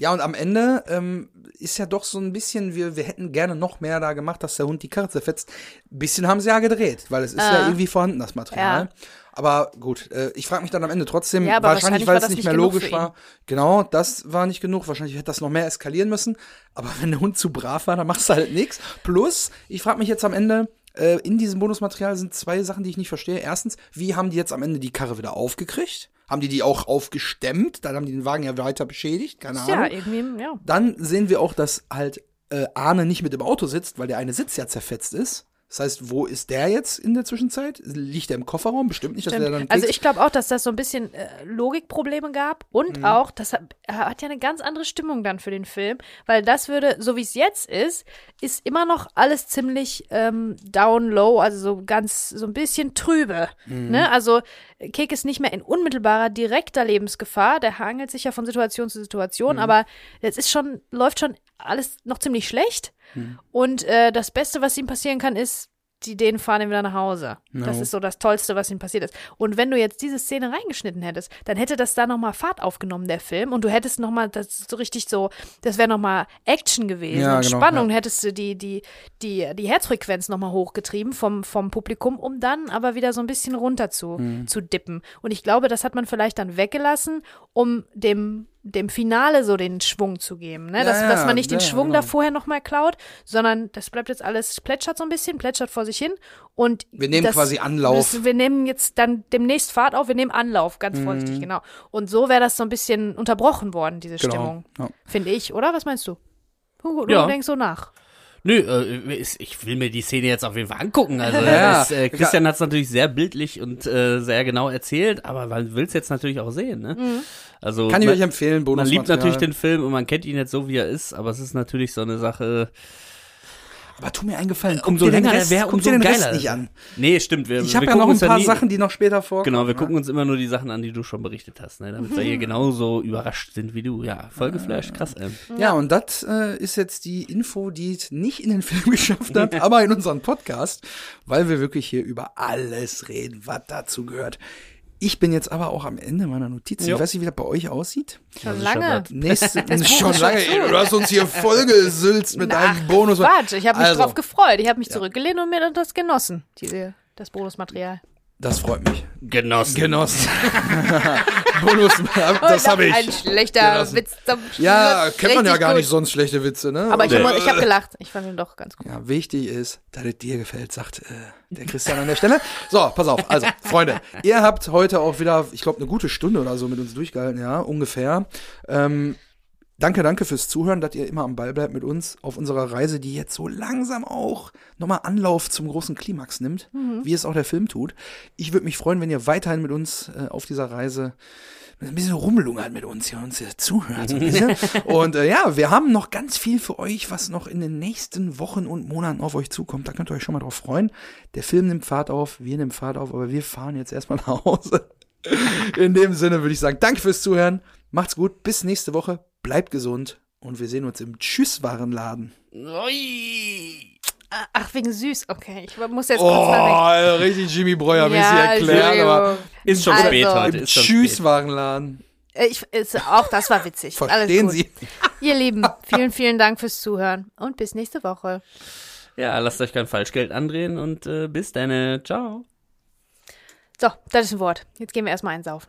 Ja, und am Ende ähm, ist ja doch so ein bisschen, wir, wir hätten gerne noch mehr da gemacht, dass der Hund die Karre zerfetzt. Ein bisschen haben sie ja gedreht, weil es ist ja Ah. irgendwie vorhanden, das Material. Ja. Aber gut, äh, ich frage mich dann am Ende trotzdem, Ja, wahrscheinlich, wahrscheinlich weil es das nicht nicht mehr logisch war. Genau, das war nicht genug. Wahrscheinlich hätte das noch mehr eskalieren müssen. Aber wenn der Hund zu brav war, dann machst du halt nichts. Plus, ich frage mich jetzt am Ende, äh, in diesem Bonusmaterial sind zwei Sachen, die ich nicht verstehe. Erstens, wie haben die jetzt am Ende die Karre wieder aufgekriegt? Haben die die auch aufgestemmt? Dann haben die den Wagen ja weiter beschädigt. Keine Ahnung. Ja, irgendwie, ja. Dann sehen wir auch, dass halt äh, Arne nicht mit im Auto sitzt, weil der eine Sitz ja zerfetzt ist. Das heißt, wo ist der jetzt in der Zwischenzeit? Liegt er im Kofferraum? Bestimmt nicht, dass der dann Stimmt. Also ich glaube auch, dass das so ein bisschen äh, Logikprobleme gab Mhm. und auch, das hat, er hat ja eine ganz andere Stimmung dann für den Film, weil das würde, so wie es jetzt ist, ist immer noch alles ziemlich ähm, down low, also so ganz, so ein bisschen trübe. Mhm. Ne? Also Kek ist nicht mehr in unmittelbarer, direkter Lebensgefahr, der hangelt sich ja von Situation zu Mhm. Situation, aber es ist schon, läuft schon alles noch ziemlich schlecht Mhm. und äh, das Beste, was ihm passieren kann, ist, die Ideen fahren ihn wieder nach Hause. Das No. ist so das Tollste, was ihm passiert ist. Und wenn du jetzt diese Szene reingeschnitten hättest, dann hätte das da nochmal Fahrt aufgenommen, der Film. Und du hättest nochmal, das ist so richtig so, das wäre nochmal Action gewesen. Ja, und genau, Spannung, ja. hättest du die, die, die, die Herzfrequenz nochmal hochgetrieben vom, vom Publikum, um dann aber wieder so ein bisschen runter zu, Mhm. zu dippen. Und ich glaube, das hat man vielleicht dann weggelassen, um dem dem Finale so den Schwung zu geben, ne? Ja, dass, dass man nicht den ja, Schwung genau. da vorher nochmal klaut, sondern das bleibt jetzt alles, plätschert so ein bisschen, plätschert vor sich hin und Wir nehmen das, quasi Anlauf. Das, wir nehmen jetzt dann demnächst Fahrt auf, wir nehmen Anlauf, ganz vorsichtig, genau. Und so wäre das so ein bisschen unterbrochen worden, diese Mhm. Genau, Stimmung. ja. Finde ich, oder? Was meinst du? Du, du Ja. denkst so nach. Nö, äh, ist- ich will mir die Szene jetzt auf jeden Fall angucken. Also [LAUGHS] Ja. das, äh, Christian hat es natürlich sehr bildlich und äh, sehr genau erzählt, aber man will es jetzt natürlich auch sehen. Ne? Mhm. Also Kann ich man, euch empfehlen, man Bonusmaterial. liebt natürlich den Film und man kennt ihn jetzt so, wie er ist, aber es ist natürlich so eine Sache. Aber tu mir einen Gefallen, guck Umso dir den länger Rest, guck umso dir den geiler. Rest nicht an. Nee, stimmt. Wir, Ich habe ja noch ein paar nie, Sachen, die noch später vorkommen. Genau, wir ja. gucken uns immer nur die Sachen an, die du schon berichtet hast, ne? damit wir hier genauso überrascht sind wie du. Ja, voll geflasht, krass. Ey. Ja, und das äh, ist jetzt die Info, die es nicht in den [LAUGHS] Film geschafft hat, [LAUGHS] aber in unseren Podcast, weil wir wirklich hier über alles reden, was dazu gehört. Ich bin jetzt aber auch am Ende meiner Notizen. Jo. Ich weiß nicht, wie das bei euch aussieht. Schon ist lange. [LAUGHS] Nächste, Das Buch schon ist schon lange. ey, Du hast uns hier vollgesülzt mit Ach, einem Bonus. Quatsch, ich habe mich Also, drauf gefreut. Ich habe mich zurückgelehnt und mir das genossen, diese, das Bonusmaterial. Das freut mich. Genossen. Genossen. [LAUGHS] Bonus, das Und habe ich. Ein schlechter genossen. Witz zum Ja, Schluss. kennt man ja gar gut. nicht sonst schlechte Witze, ne? Aber ich, Nee. muss- ich habe gelacht. Ich fand ihn doch ganz gut. Ja, wichtig ist, dass es dir gefällt, sagt äh, der Christian an der Stelle. So, pass auf. Also, Freunde, ihr habt heute auch wieder, ich glaube, eine gute Stunde oder so mit uns durchgehalten, ja, ungefähr. Ähm, danke, danke fürs Zuhören, dass ihr immer am Ball bleibt mit uns auf unserer Reise, die jetzt so langsam auch nochmal Anlauf zum großen Klimax nimmt, wie es auch der Film tut. Ich würde mich freuen, wenn ihr weiterhin mit uns äh, auf dieser Reise ein bisschen rumlungert mit uns hier uns hier zuhört. so [LAUGHS] und äh, ja, wir haben noch ganz viel für euch, was noch in den nächsten Wochen und Monaten auf euch zukommt. Da könnt ihr euch schon mal drauf freuen. Der Film nimmt Fahrt auf, wir nehmen Fahrt auf, aber wir fahren jetzt erstmal nach Hause. In dem Sinne würde ich sagen, danke fürs Zuhören. Macht's gut, bis nächste Woche. Bleibt gesund und wir sehen uns im Tschüss-Warenladen. Ah, Ach, wegen süß. Okay, ich muss jetzt kurz nachdenken. Oh, richtig Jimmy Breuer-mäßig Ja, erklärt, aber. Ist schon Also, spät heute. im Ist schon spät. Tschüss-Warenladen. Äh, Ich, ist, auch das war witzig. [LAUGHS] Alles Verstehen gut. Sie? Ihr Lieben, vielen, vielen Dank fürs Zuhören und bis nächste Woche. Ja, lasst euch kein Falschgeld andrehen und äh, bis dann. Ciao. So, das ist ein Wort. Jetzt gehen wir erstmal einsaufen.